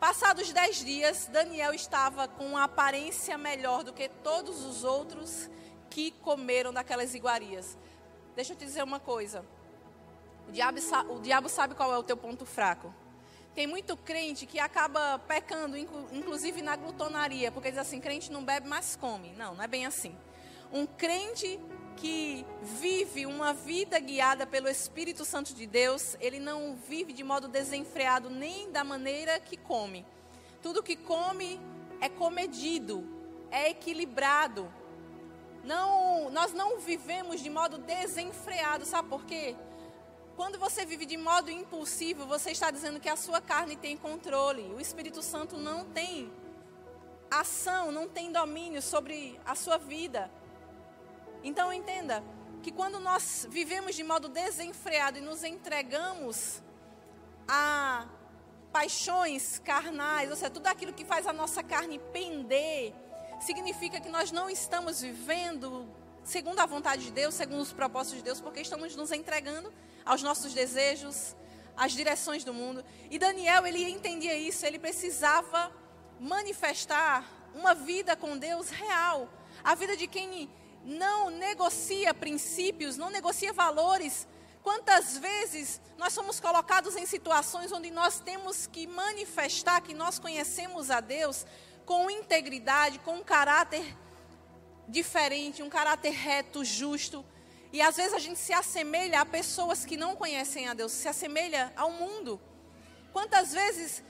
Passados dez dias, Daniel estava com uma aparência melhor do que todos os outros que comeram daquelas iguarias. Deixa eu te dizer uma coisa. O diabo, o diabo sabe qual é o teu ponto fraco. Tem muito crente que acaba pecando, inclusive na glutonaria, porque diz assim: crente não bebe, mas come. Não, não é bem assim. Um crente que vive uma vida guiada pelo Espírito Santo de Deus, ele não vive de modo desenfreado nem da maneira que come. Tudo que come é comedido, é equilibrado. Não, nós não vivemos de modo desenfreado, sabe por quê? Quando você vive de modo impulsivo, você está dizendo que a sua carne tem controle. O Espírito Santo não tem ação, não tem domínio sobre a sua vida. Então entenda que quando nós vivemos de modo desenfreado e nos entregamos a paixões carnais, ou seja, tudo aquilo que faz a nossa carne pender, significa que nós não estamos vivendo segundo a vontade de Deus, segundo os propósitos de Deus, porque estamos nos entregando aos nossos desejos, às direções do mundo. E Daniel, ele entendia isso, ele precisava manifestar uma vida com Deus real, a vida de quem não negocia princípios, não negocia valores. Quantas vezes nós somos colocados em situações onde nós temos que manifestar que nós conhecemos a Deus com integridade, com caráter diferente, um caráter reto, justo. E às vezes a gente se assemelha a pessoas que não conhecem a Deus, se assemelha ao mundo. Quantas vezes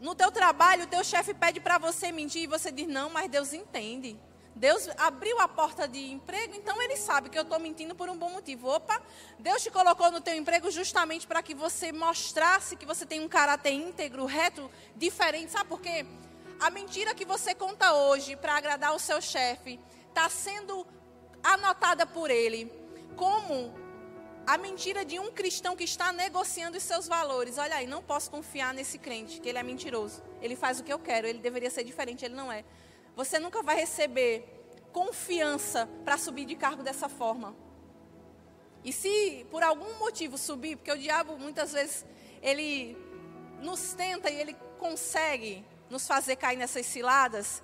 no teu trabalho o teu chefe pede para você mentir e você diz não, mas Deus entende. Deus abriu a porta de emprego, então ele sabe que eu estou mentindo por um bom motivo. Opa, Deus te colocou no teu emprego justamente para que você mostrasse que você tem um caráter íntegro, reto, diferente. Sabe por quê? A mentira que você conta hoje para agradar o seu chefe está sendo anotada por ele como a mentira de um cristão que está negociando os seus valores. Olha aí, não posso confiar nesse crente, que ele é mentiroso. Ele faz o que eu quero, ele deveria ser diferente, ele não é. Você nunca vai receber confiança para subir de cargo dessa forma. E se por algum motivo subir, porque o diabo muitas vezes ele nos tenta e ele consegue nos fazer cair nessas ciladas,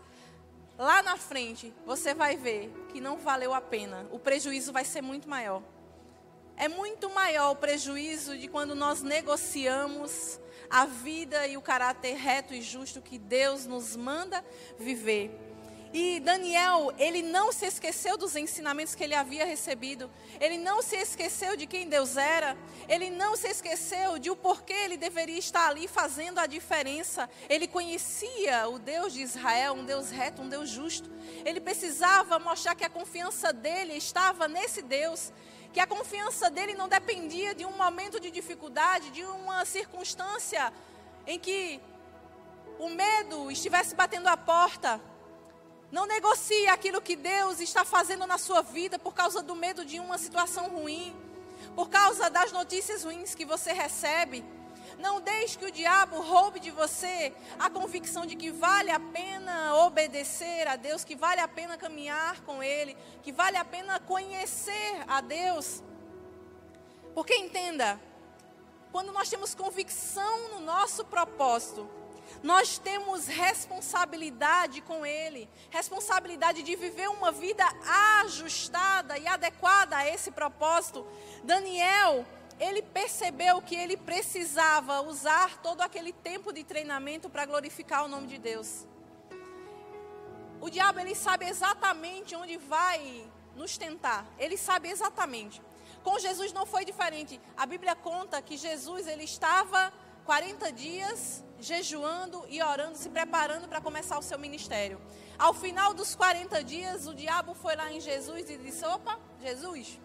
lá na frente você vai ver que não valeu a pena. O prejuízo vai ser muito maior. É muito maior o prejuízo de quando nós negociamos a vida e o caráter reto e justo que Deus nos manda viver. E Daniel, ele não se esqueceu dos ensinamentos que ele havia recebido. Ele não se esqueceu de quem Deus era. Ele não se esqueceu de o porquê ele deveria estar ali fazendo a diferença. Ele conhecia o Deus de Israel, um Deus reto, um Deus justo. Ele precisava mostrar que a confiança dele estava nesse Deus. Que a confiança dele não dependia de um momento de dificuldade, de uma circunstância em que o medo estivesse batendo a porta não negocie aquilo que Deus está fazendo na sua vida por causa do medo de uma situação ruim, por causa das notícias ruins que você recebe. Não deixe que o diabo roube de você a convicção de que vale a pena obedecer a Deus, que vale a pena caminhar com Ele, que vale a pena conhecer a Deus. Porque entenda, quando nós temos convicção no nosso propósito, nós temos responsabilidade com Ele, responsabilidade de viver uma vida ajustada e adequada a esse propósito. Daniel, ele percebeu que ele precisava usar todo aquele tempo de treinamento para glorificar o nome de Deus. O diabo ele sabe exatamente onde vai nos tentar. Ele sabe exatamente. Com Jesus não foi diferente. A Bíblia conta que Jesus ele estava 40 dias jejuando e orando, se preparando para começar o seu ministério. Ao final dos 40 dias, o diabo foi lá em Jesus e disse: Opa, Jesus,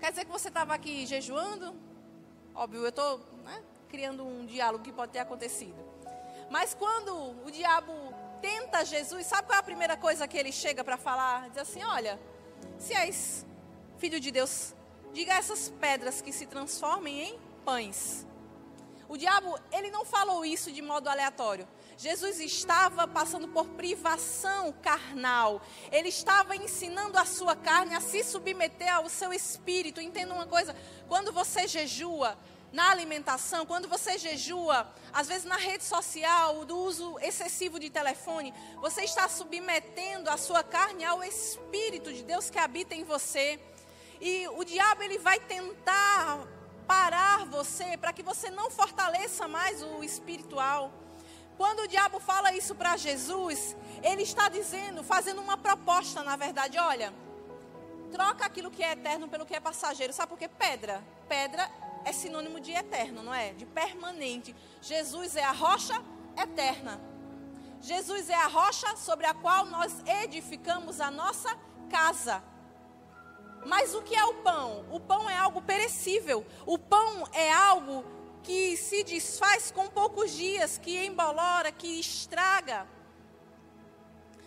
quer dizer que você estava aqui jejuando? Óbvio, eu estou né, criando um diálogo que pode ter acontecido. Mas quando o diabo tenta Jesus, sabe qual é a primeira coisa que ele chega para falar? Diz assim: Olha, se és filho de Deus, diga a essas pedras que se transformem em pães. O diabo, ele não falou isso de modo aleatório. Jesus estava passando por privação carnal. Ele estava ensinando a sua carne a se submeter ao seu espírito. Entenda uma coisa: quando você jejua, na alimentação, quando você jejua, às vezes na rede social, do uso excessivo de telefone, você está submetendo a sua carne ao Espírito de Deus que habita em você. E o diabo ele vai tentar parar você para que você não fortaleça mais o espiritual. Quando o diabo fala isso para Jesus, ele está dizendo, fazendo uma proposta, na verdade, olha, troca aquilo que é eterno pelo que é passageiro. Sabe por quê? Pedra. Pedra é sinônimo de eterno, não é? De permanente. Jesus é a rocha eterna. Jesus é a rocha sobre a qual nós edificamos a nossa casa. Mas o que é o pão? O pão é algo perecível. O pão é algo que se desfaz com poucos dias, que embolora, que estraga.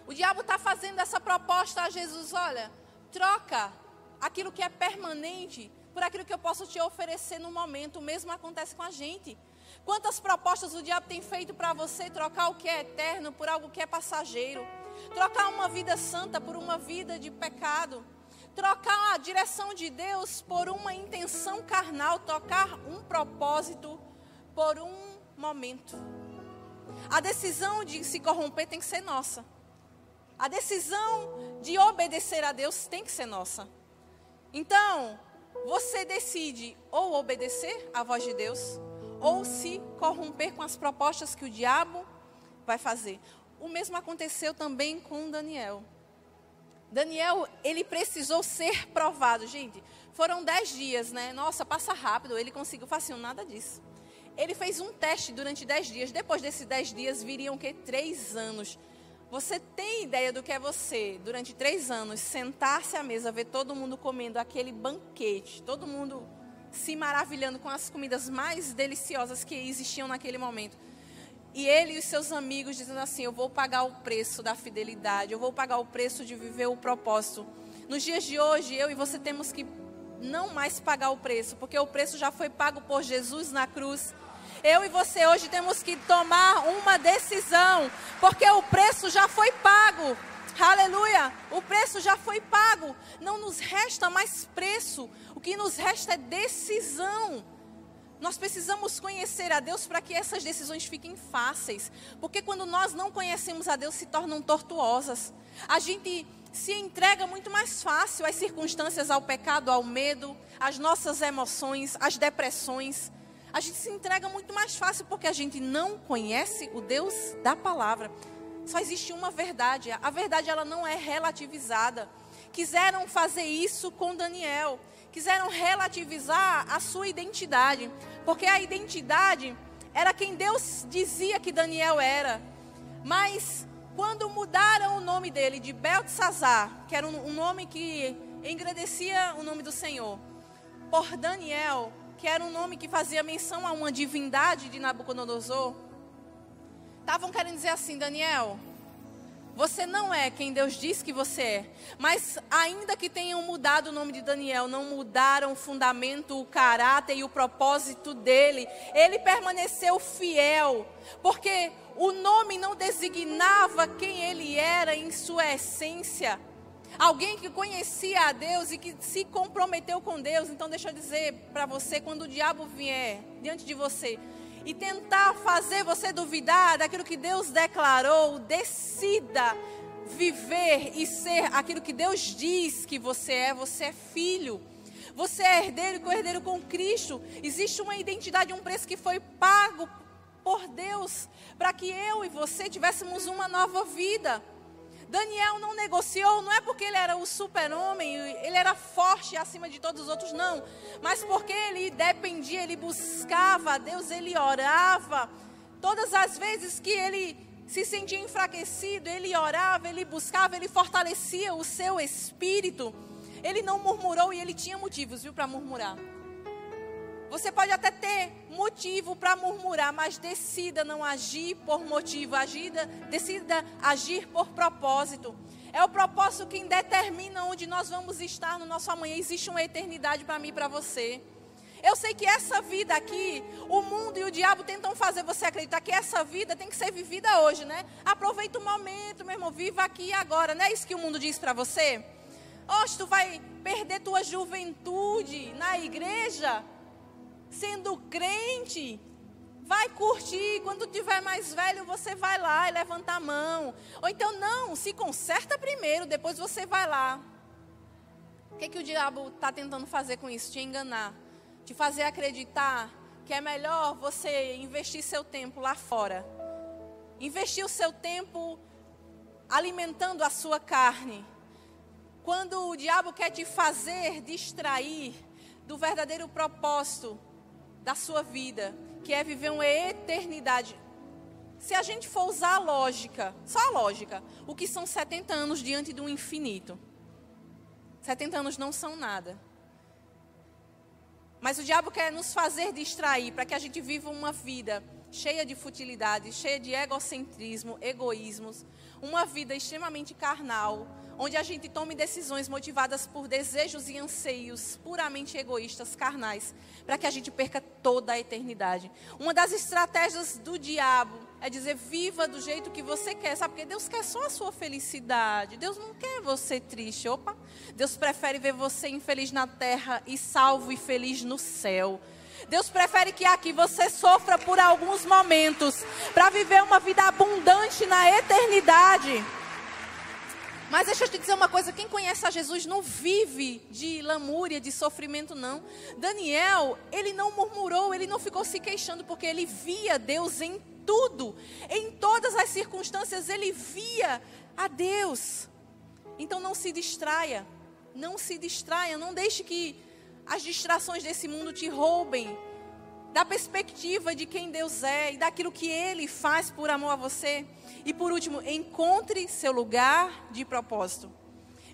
O diabo está fazendo essa proposta a Jesus: olha, troca aquilo que é permanente por aquilo que eu posso te oferecer no momento. O mesmo acontece com a gente. Quantas propostas o diabo tem feito para você trocar o que é eterno por algo que é passageiro? Trocar uma vida santa por uma vida de pecado? Trocar a direção de Deus por uma intenção carnal? Trocar um propósito por um momento? A decisão de se corromper tem que ser nossa. A decisão de obedecer a Deus tem que ser nossa. Então, você decide ou obedecer à voz de Deus, ou se corromper com as propostas que o diabo vai fazer. O mesmo aconteceu também com Daniel. Daniel, ele precisou ser provado. Gente, foram dez dias, né? Nossa, passa rápido. Ele conseguiu facinho, nada disso. Ele fez um teste durante dez dias. Depois desses dez dias, viriam o quê? Três anos você tem ideia do que é você, durante três anos, sentar-se à mesa, ver todo mundo comendo aquele banquete, todo mundo se maravilhando com as comidas mais deliciosas que existiam naquele momento. E ele e os seus amigos dizendo assim: Eu vou pagar o preço da fidelidade, eu vou pagar o preço de viver o propósito. Nos dias de hoje, eu e você temos que não mais pagar o preço, porque o preço já foi pago por Jesus na cruz. Eu e você hoje temos que tomar uma decisão, porque o preço já foi pago. Aleluia! O preço já foi pago. Não nos resta mais preço. O que nos resta é decisão. Nós precisamos conhecer a Deus para que essas decisões fiquem fáceis. Porque quando nós não conhecemos a Deus, se tornam tortuosas. A gente se entrega muito mais fácil às circunstâncias, ao pecado, ao medo, às nossas emoções, às depressões a gente se entrega muito mais fácil porque a gente não conhece o Deus da palavra. Só existe uma verdade. A verdade ela não é relativizada. Quiseram fazer isso com Daniel. Quiseram relativizar a sua identidade, porque a identidade era quem Deus dizia que Daniel era. Mas quando mudaram o nome dele de Beltesazar, que era um, nome que engrandecia o nome do Senhor, por Daniel, que era um nome que fazia menção a uma divindade de Nabucodonosor, estavam querendo dizer assim: Daniel, você não é quem Deus diz que você é. Mas ainda que tenham mudado o nome de Daniel, não mudaram o fundamento, o caráter e o propósito dele. Ele permaneceu fiel, porque o nome não designava quem ele era em sua essência. Alguém que conhecia a Deus e que se comprometeu com Deus. Então, deixa eu dizer para você: quando o diabo vier diante de você e tentar fazer você duvidar daquilo que Deus declarou, decida viver e ser aquilo que Deus diz que você é. Você é filho. Você é herdeiro e co-herdeiro com Cristo. Existe uma identidade, um preço que foi pago por Deus para que eu e você tivéssemos uma nova vida. Daniel não negociou, não é porque ele era o super-homem, ele era forte acima de todos os outros, não. Mas porque ele dependia, ele buscava a Deus, ele orava. Todas as vezes que ele se sentia enfraquecido, ele orava, ele buscava, ele fortalecia o seu espírito. Ele não murmurou e ele tinha motivos, viu, para murmurar. Você pode até ter motivo para murmurar, mas decida não agir por motivo, agida, decida agir por propósito. É o propósito que determina onde nós vamos estar no nosso amanhã. Existe uma eternidade para mim e para você. Eu sei que essa vida aqui, o mundo e o diabo tentam fazer você acreditar que essa vida tem que ser vivida hoje, né? Aproveita o momento, meu irmão, viva aqui e agora. Não é isso que o mundo diz para você? Oxe, tu vai perder tua juventude na igreja? Sendo crente, vai curtir. Quando tiver mais velho, você vai lá e levanta a mão. Ou então, não, se conserta primeiro, depois você vai lá. O que, que o diabo está tentando fazer com isso? Te enganar. Te fazer acreditar que é melhor você investir seu tempo lá fora. Investir o seu tempo alimentando a sua carne. Quando o diabo quer te fazer distrair do verdadeiro propósito da sua vida, que é viver uma eternidade. Se a gente for usar a lógica, só a lógica, o que são 70 anos diante do infinito? 70 anos não são nada. Mas o diabo quer nos fazer distrair para que a gente viva uma vida cheia de futilidade, cheia de egocentrismo, egoísmos, uma vida extremamente carnal, onde a gente tome decisões motivadas por desejos e anseios puramente egoístas, carnais, para que a gente perca toda a eternidade. Uma das estratégias do diabo é dizer: viva do jeito que você quer, sabe? Porque Deus quer só a sua felicidade. Deus não quer você triste. Opa! Deus prefere ver você infeliz na terra e salvo e feliz no céu. Deus prefere que aqui você sofra por alguns momentos para viver uma vida abundante na eternidade. Mas deixa eu te dizer uma coisa: quem conhece a Jesus não vive de lamúria, de sofrimento, não. Daniel, ele não murmurou, ele não ficou se queixando, porque ele via Deus em tudo, em todas as circunstâncias, ele via a Deus. Então não se distraia, não se distraia, não deixe que as distrações desse mundo te roubem da perspectiva de quem Deus é e daquilo que Ele faz por amor a você. E por último, encontre seu lugar de propósito.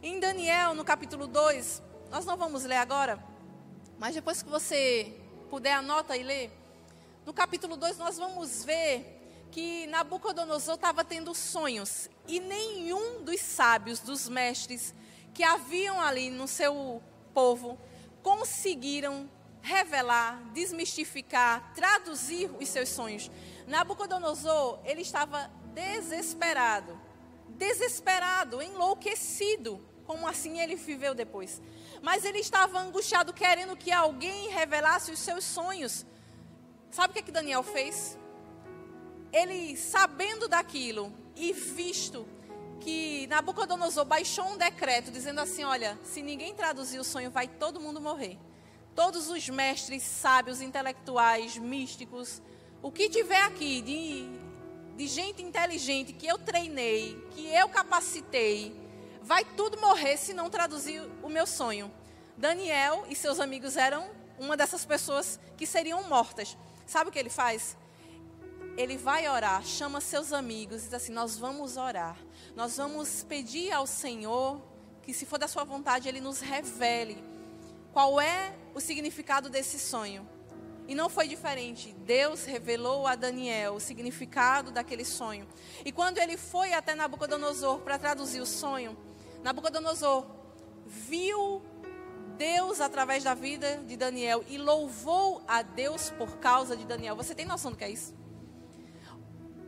Em Daniel, no capítulo 2, nós não vamos ler agora, mas depois que você puder, anota e lê. No capítulo 2, nós vamos ver que Nabucodonosor estava tendo sonhos e nenhum dos sábios, dos mestres que haviam ali no seu povo, conseguiram revelar, desmistificar, traduzir os seus sonhos. Nabucodonosor, ele estava desesperado, desesperado, enlouquecido, como assim ele viveu depois. Mas ele estava angustiado, querendo que alguém revelasse os seus sonhos. Sabe o que, é que Daniel fez? Ele, sabendo daquilo e visto que Nabucodonosor baixou um decreto dizendo assim: Olha, se ninguém traduzir o sonho, vai todo mundo morrer todos os mestres sábios, intelectuais, místicos, o que tiver aqui de, de gente inteligente que eu treinei, que eu capacitei, vai tudo morrer se não traduzir o meu sonho. Daniel e seus amigos eram uma dessas pessoas que seriam mortas. Sabe o que ele faz? Ele vai orar, chama seus amigos diz assim: Nós vamos orar, nós vamos pedir ao Senhor que, se for da Sua vontade, Ele nos revele qual é o significado desse sonho. E não foi diferente. Deus revelou a Daniel o significado daquele sonho. E quando ele foi até Nabucodonosor para traduzir o sonho, Nabucodonosor viu Deus através da vida de Daniel e louvou a Deus por causa de Daniel. Você tem noção do que é isso?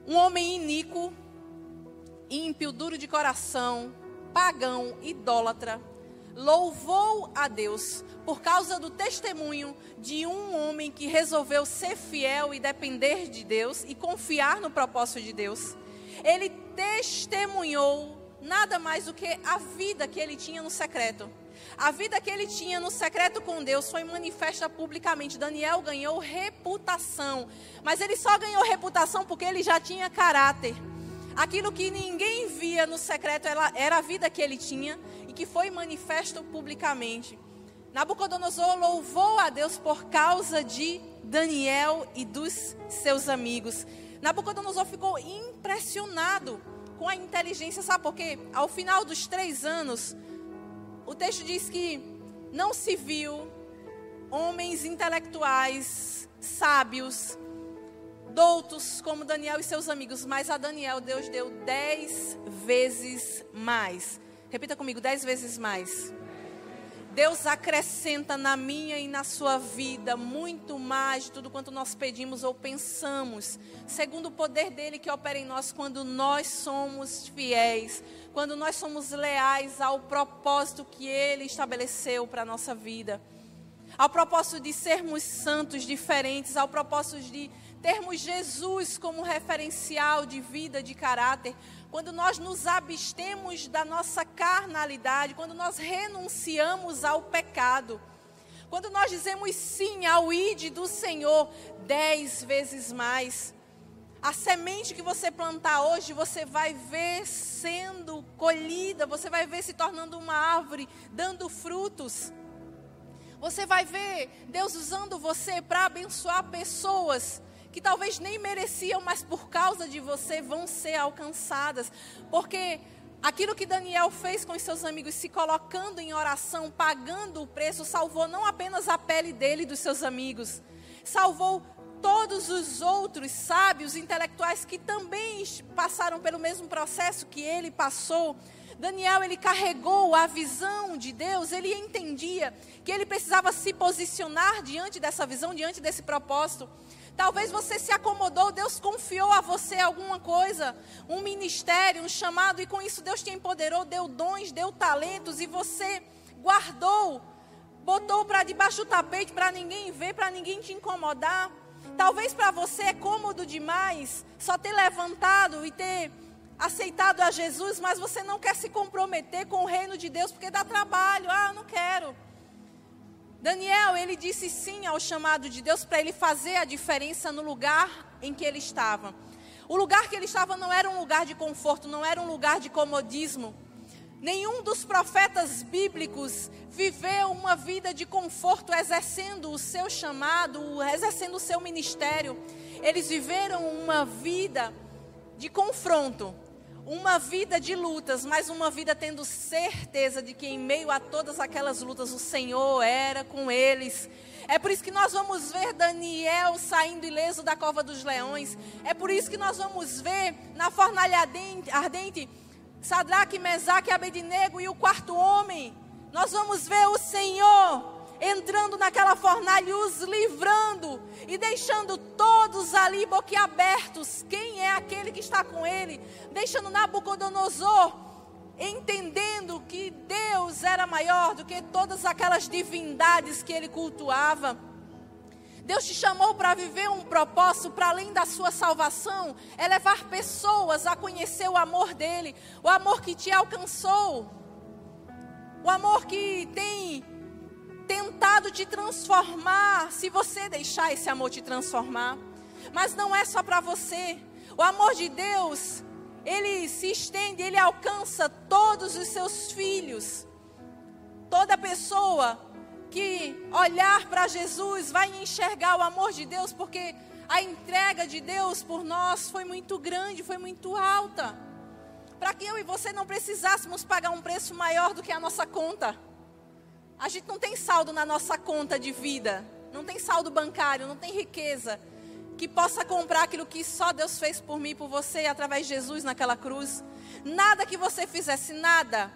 Um homem iníquo, ímpio, duro de coração, pagão, idólatra, louvou a Deus por causa do testemunho de um homem que resolveu ser fiel e depender de Deus e confiar no propósito de Deus. Ele testemunhou nada mais do que a vida que ele tinha no secreto. A vida que ele tinha no secreto com Deus foi manifesta publicamente. Daniel ganhou reputação, mas ele só ganhou reputação porque ele já tinha caráter. Aquilo que ninguém via no secreto era a vida que ele tinha e que foi manifesto publicamente. Nabucodonosor louvou a Deus por causa de Daniel e dos seus amigos. Nabucodonosor ficou impressionado com a inteligência, sabe por quê? Ao final dos três anos, o texto diz que não se viu homens intelectuais, sábios, doutos como Daniel e seus amigos, mas a Daniel Deus deu dez vezes mais. Repita comigo, dez vezes mais. Deus acrescenta na minha e na sua vida muito mais de tudo quanto nós pedimos ou pensamos, segundo o poder dele que opera em nós quando nós somos fiéis, quando nós somos leais ao propósito que ele estabeleceu para a nossa vida. Ao propósito de sermos santos, diferentes, ao propósito de termos Jesus como referencial de vida, de caráter, quando nós nos abstemos da nossa carnalidade, quando nós renunciamos ao pecado, quando nós dizemos sim ao ide do Senhor dez vezes mais, a semente que você plantar hoje, você vai ver sendo colhida, você vai ver se tornando uma árvore, dando frutos. Você vai ver Deus usando você para abençoar pessoas que talvez nem mereciam, mas por causa de você vão ser alcançadas. Porque aquilo que Daniel fez com os seus amigos, se colocando em oração, pagando o preço, salvou não apenas a pele dele e dos seus amigos, salvou todos os outros sábios intelectuais que também passaram pelo mesmo processo que ele passou. Daniel, ele carregou a visão de Deus, ele entendia que ele precisava se posicionar diante dessa visão, diante desse propósito. Talvez você se acomodou, Deus confiou a você alguma coisa, um ministério, um chamado, e com isso Deus te empoderou, deu dons, deu talentos, e você guardou, botou para debaixo do tapete para ninguém ver, para ninguém te incomodar. Talvez para você é cômodo demais só ter levantado e ter aceitado a Jesus, mas você não quer se comprometer com o reino de Deus porque dá trabalho. Ah, eu não quero. Daniel, ele disse sim ao chamado de Deus para ele fazer a diferença no lugar em que ele estava. O lugar que ele estava não era um lugar de conforto, não era um lugar de comodismo. Nenhum dos profetas bíblicos viveu uma vida de conforto exercendo o seu chamado, exercendo o seu ministério. Eles viveram uma vida de confronto, uma vida de lutas, mas uma vida tendo certeza de que em meio a todas aquelas lutas o Senhor era com eles. É por isso que nós vamos ver Daniel saindo ileso da cova dos leões. É por isso que nós vamos ver na fornalha ardente Sadraque, Mesaque Abednego e o quarto homem. Nós vamos ver o Senhor entrando naquela fornalha e os livrando e deixando todos ali boquiabertos. Quem é aquele que está com ele? Deixando Nabucodonosor entendendo que Deus era maior do que todas aquelas divindades que ele cultuava. Deus te chamou para viver um propósito para além da sua salvação, é levar pessoas a conhecer o amor dele, o amor que te alcançou, o amor que tem tentado te transformar, se você deixar esse amor te transformar. Mas não é só para você. O amor de Deus, ele se estende, ele alcança todos os seus filhos. Toda pessoa que olhar para Jesus vai enxergar o amor de Deus, porque a entrega de Deus por nós foi muito grande, foi muito alta. Para que eu e você não precisássemos pagar um preço maior do que a nossa conta. A gente não tem saldo na nossa conta de vida, não tem saldo bancário, não tem riqueza que possa comprar aquilo que só Deus fez por mim, por você, através de Jesus naquela cruz. Nada que você fizesse, nada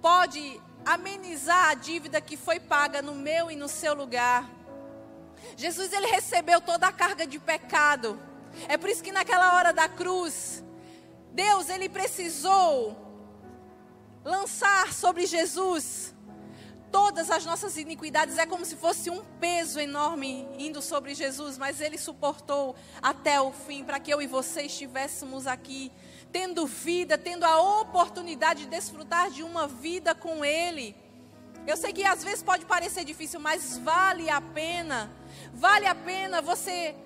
pode amenizar a dívida que foi paga no meu e no seu lugar. Jesus ele recebeu toda a carga de pecado. É por isso que naquela hora da cruz, Deus ele precisou lançar sobre Jesus todas as nossas iniquidades. É como se fosse um peso enorme indo sobre Jesus, mas ele suportou até o fim para que eu e você estivéssemos aqui, tendo vida, tendo a oportunidade de desfrutar de uma vida com ele. Eu sei que às vezes pode parecer difícil, mas vale a pena. Vale a pena você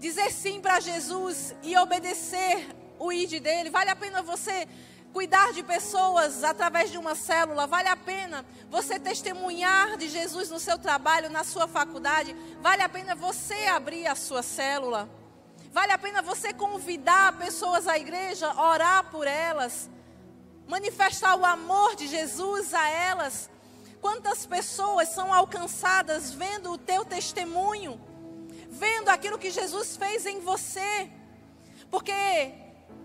dizer sim para Jesus e obedecer o ID dele, vale a pena você cuidar de pessoas através de uma célula, vale a pena você testemunhar de Jesus no seu trabalho, na sua faculdade, vale a pena você abrir a sua célula, vale a pena você convidar pessoas à igreja, orar por elas, manifestar o amor de Jesus a elas. Quantas pessoas são alcançadas vendo o teu testemunho, vendo aquilo que Jesus fez em você? Porque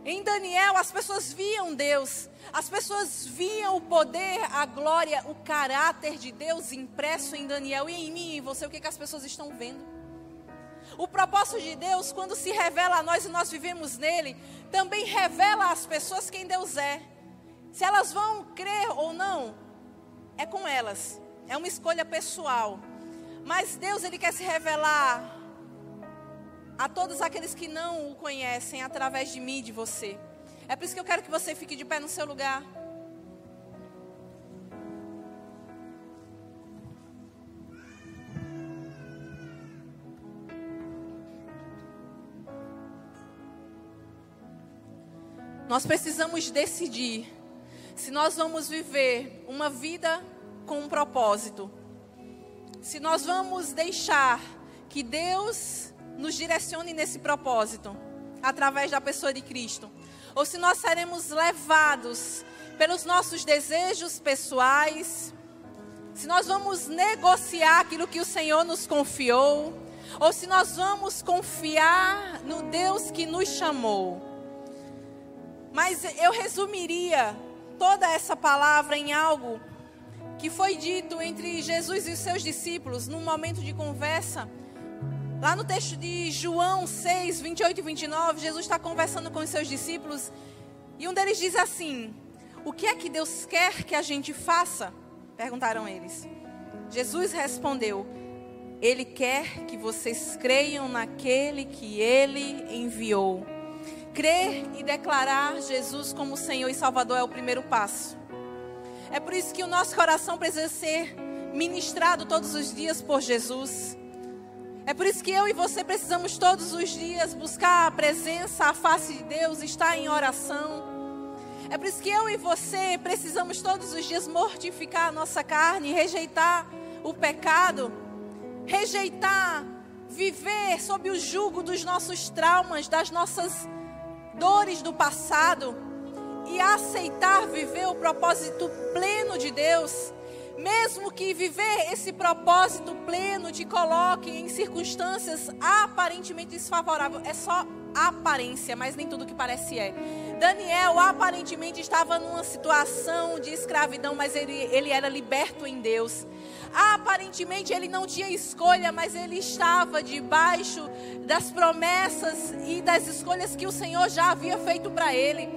em Daniel, as pessoas viam Deus, as pessoas viam o poder, a glória, o caráter de Deus impresso em Daniel e em mim e em você. O que, que as pessoas estão vendo? O propósito de Deus, quando se revela a nós e nós vivemos nele, também revela às pessoas quem Deus é. Se elas vão crer ou não, é com elas. É uma escolha pessoal. Mas Deus, ele quer se revelar a todos aqueles que não o conhecem através de mim e de você. É por isso que eu quero que você fique de pé no seu lugar. Nós precisamos decidir se nós vamos viver uma vida com um propósito. Se nós vamos deixar que Deus nos direcione nesse propósito, através da pessoa de Cristo. Ou se nós seremos levados pelos nossos desejos pessoais, se nós vamos negociar aquilo que o Senhor nos confiou, ou se nós vamos confiar no Deus que nos chamou. Mas eu resumiria toda essa palavra em algo que foi dito entre Jesus e os seus discípulos num momento de conversa Lá no texto de João 6, 28 e 29, Jesus está conversando com os seus discípulos e um deles diz assim: O que é que Deus quer que a gente faça? Perguntaram eles. Jesus respondeu: Ele quer que vocês creiam naquele que ele enviou. Crer e declarar Jesus como Senhor e Salvador é o primeiro passo. É por isso que o nosso coração precisa ser ministrado todos os dias por Jesus. É por isso que eu e você precisamos todos os dias buscar a presença, a face de Deus, estar em oração. É por isso que eu e você precisamos todos os dias mortificar a nossa carne, rejeitar o pecado, rejeitar viver sob o jugo dos nossos traumas, das nossas dores do passado e aceitar viver o propósito pleno de Deus mesmo que viver esse propósito pleno te coloque em circunstâncias aparentemente desfavoráveis, é só aparência, mas nem tudo que parece é. Daniel aparentemente estava numa situação de escravidão, mas ele, ele era liberto em Deus. Aparentemente ele não tinha escolha, mas ele estava debaixo das promessas e das escolhas que o Senhor já havia feito para ele.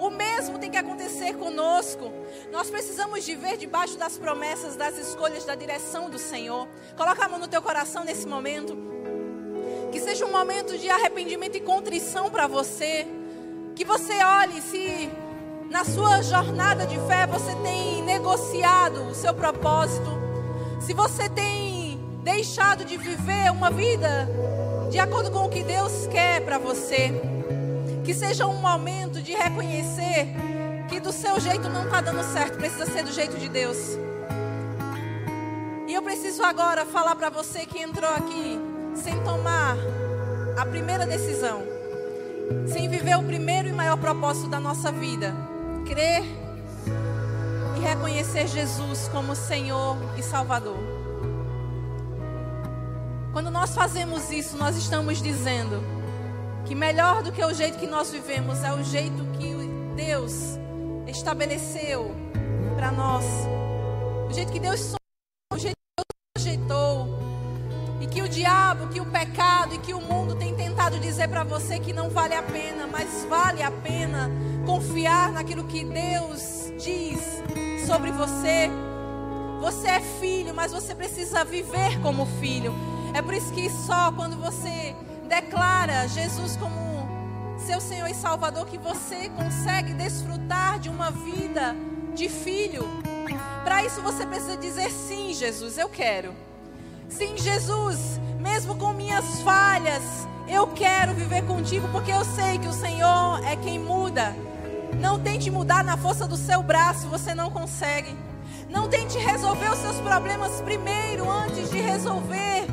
O mesmo tem que acontecer conosco. Nós precisamos viver debaixo das promessas, das escolhas, da direção do Senhor. Coloca a mão no teu coração nesse momento. Que seja um momento de arrependimento e contrição para você. Que você olhe se na sua jornada de fé você tem negociado o seu propósito. Se você tem deixado de viver uma vida de acordo com o que Deus quer para você. Que seja um momento de reconhecer que do seu jeito não está dando certo, precisa ser do jeito de Deus. E eu preciso agora falar para você que entrou aqui sem tomar a primeira decisão, sem viver o primeiro e maior propósito da nossa vida, crer e reconhecer Jesus como Senhor e Salvador. Quando nós fazemos isso, nós estamos dizendo que melhor do que o jeito que nós vivemos é o jeito que Deus estabeleceu para nós. O jeito que Deus que o pecado e que o mundo tem tentado dizer para você que não vale a pena, mas vale a pena confiar naquilo que Deus diz sobre você. Você é filho, mas você precisa viver como filho. É por isso que só quando você declara Jesus como seu Senhor e Salvador, que você consegue desfrutar de uma vida de filho. Para isso você precisa dizer sim, Jesus, eu quero. Sim, Jesus, mesmo com minhas falhas, Eu quero viver contigo porque eu sei que o Senhor é quem muda. Não tente mudar na força do seu braço, você não consegue. Não tente resolver os seus problemas primeiro antes de resolver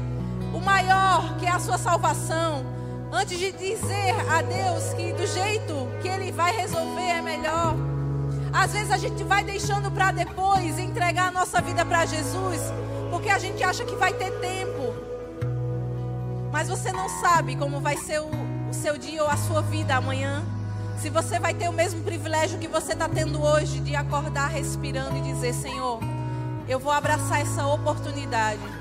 o maior, que é a sua salvação. Antes de dizer a Deus que do jeito que Ele vai resolver é melhor. Às vezes a gente vai deixando para depois entregar a nossa vida para Jesus, porque a gente acha que vai ter tempo. Mas você não sabe como vai ser o, o seu dia ou a sua vida amanhã. Se você vai ter o mesmo privilégio que você está tendo hoje de acordar respirando e dizer: Senhor, eu vou abraçar essa oportunidade.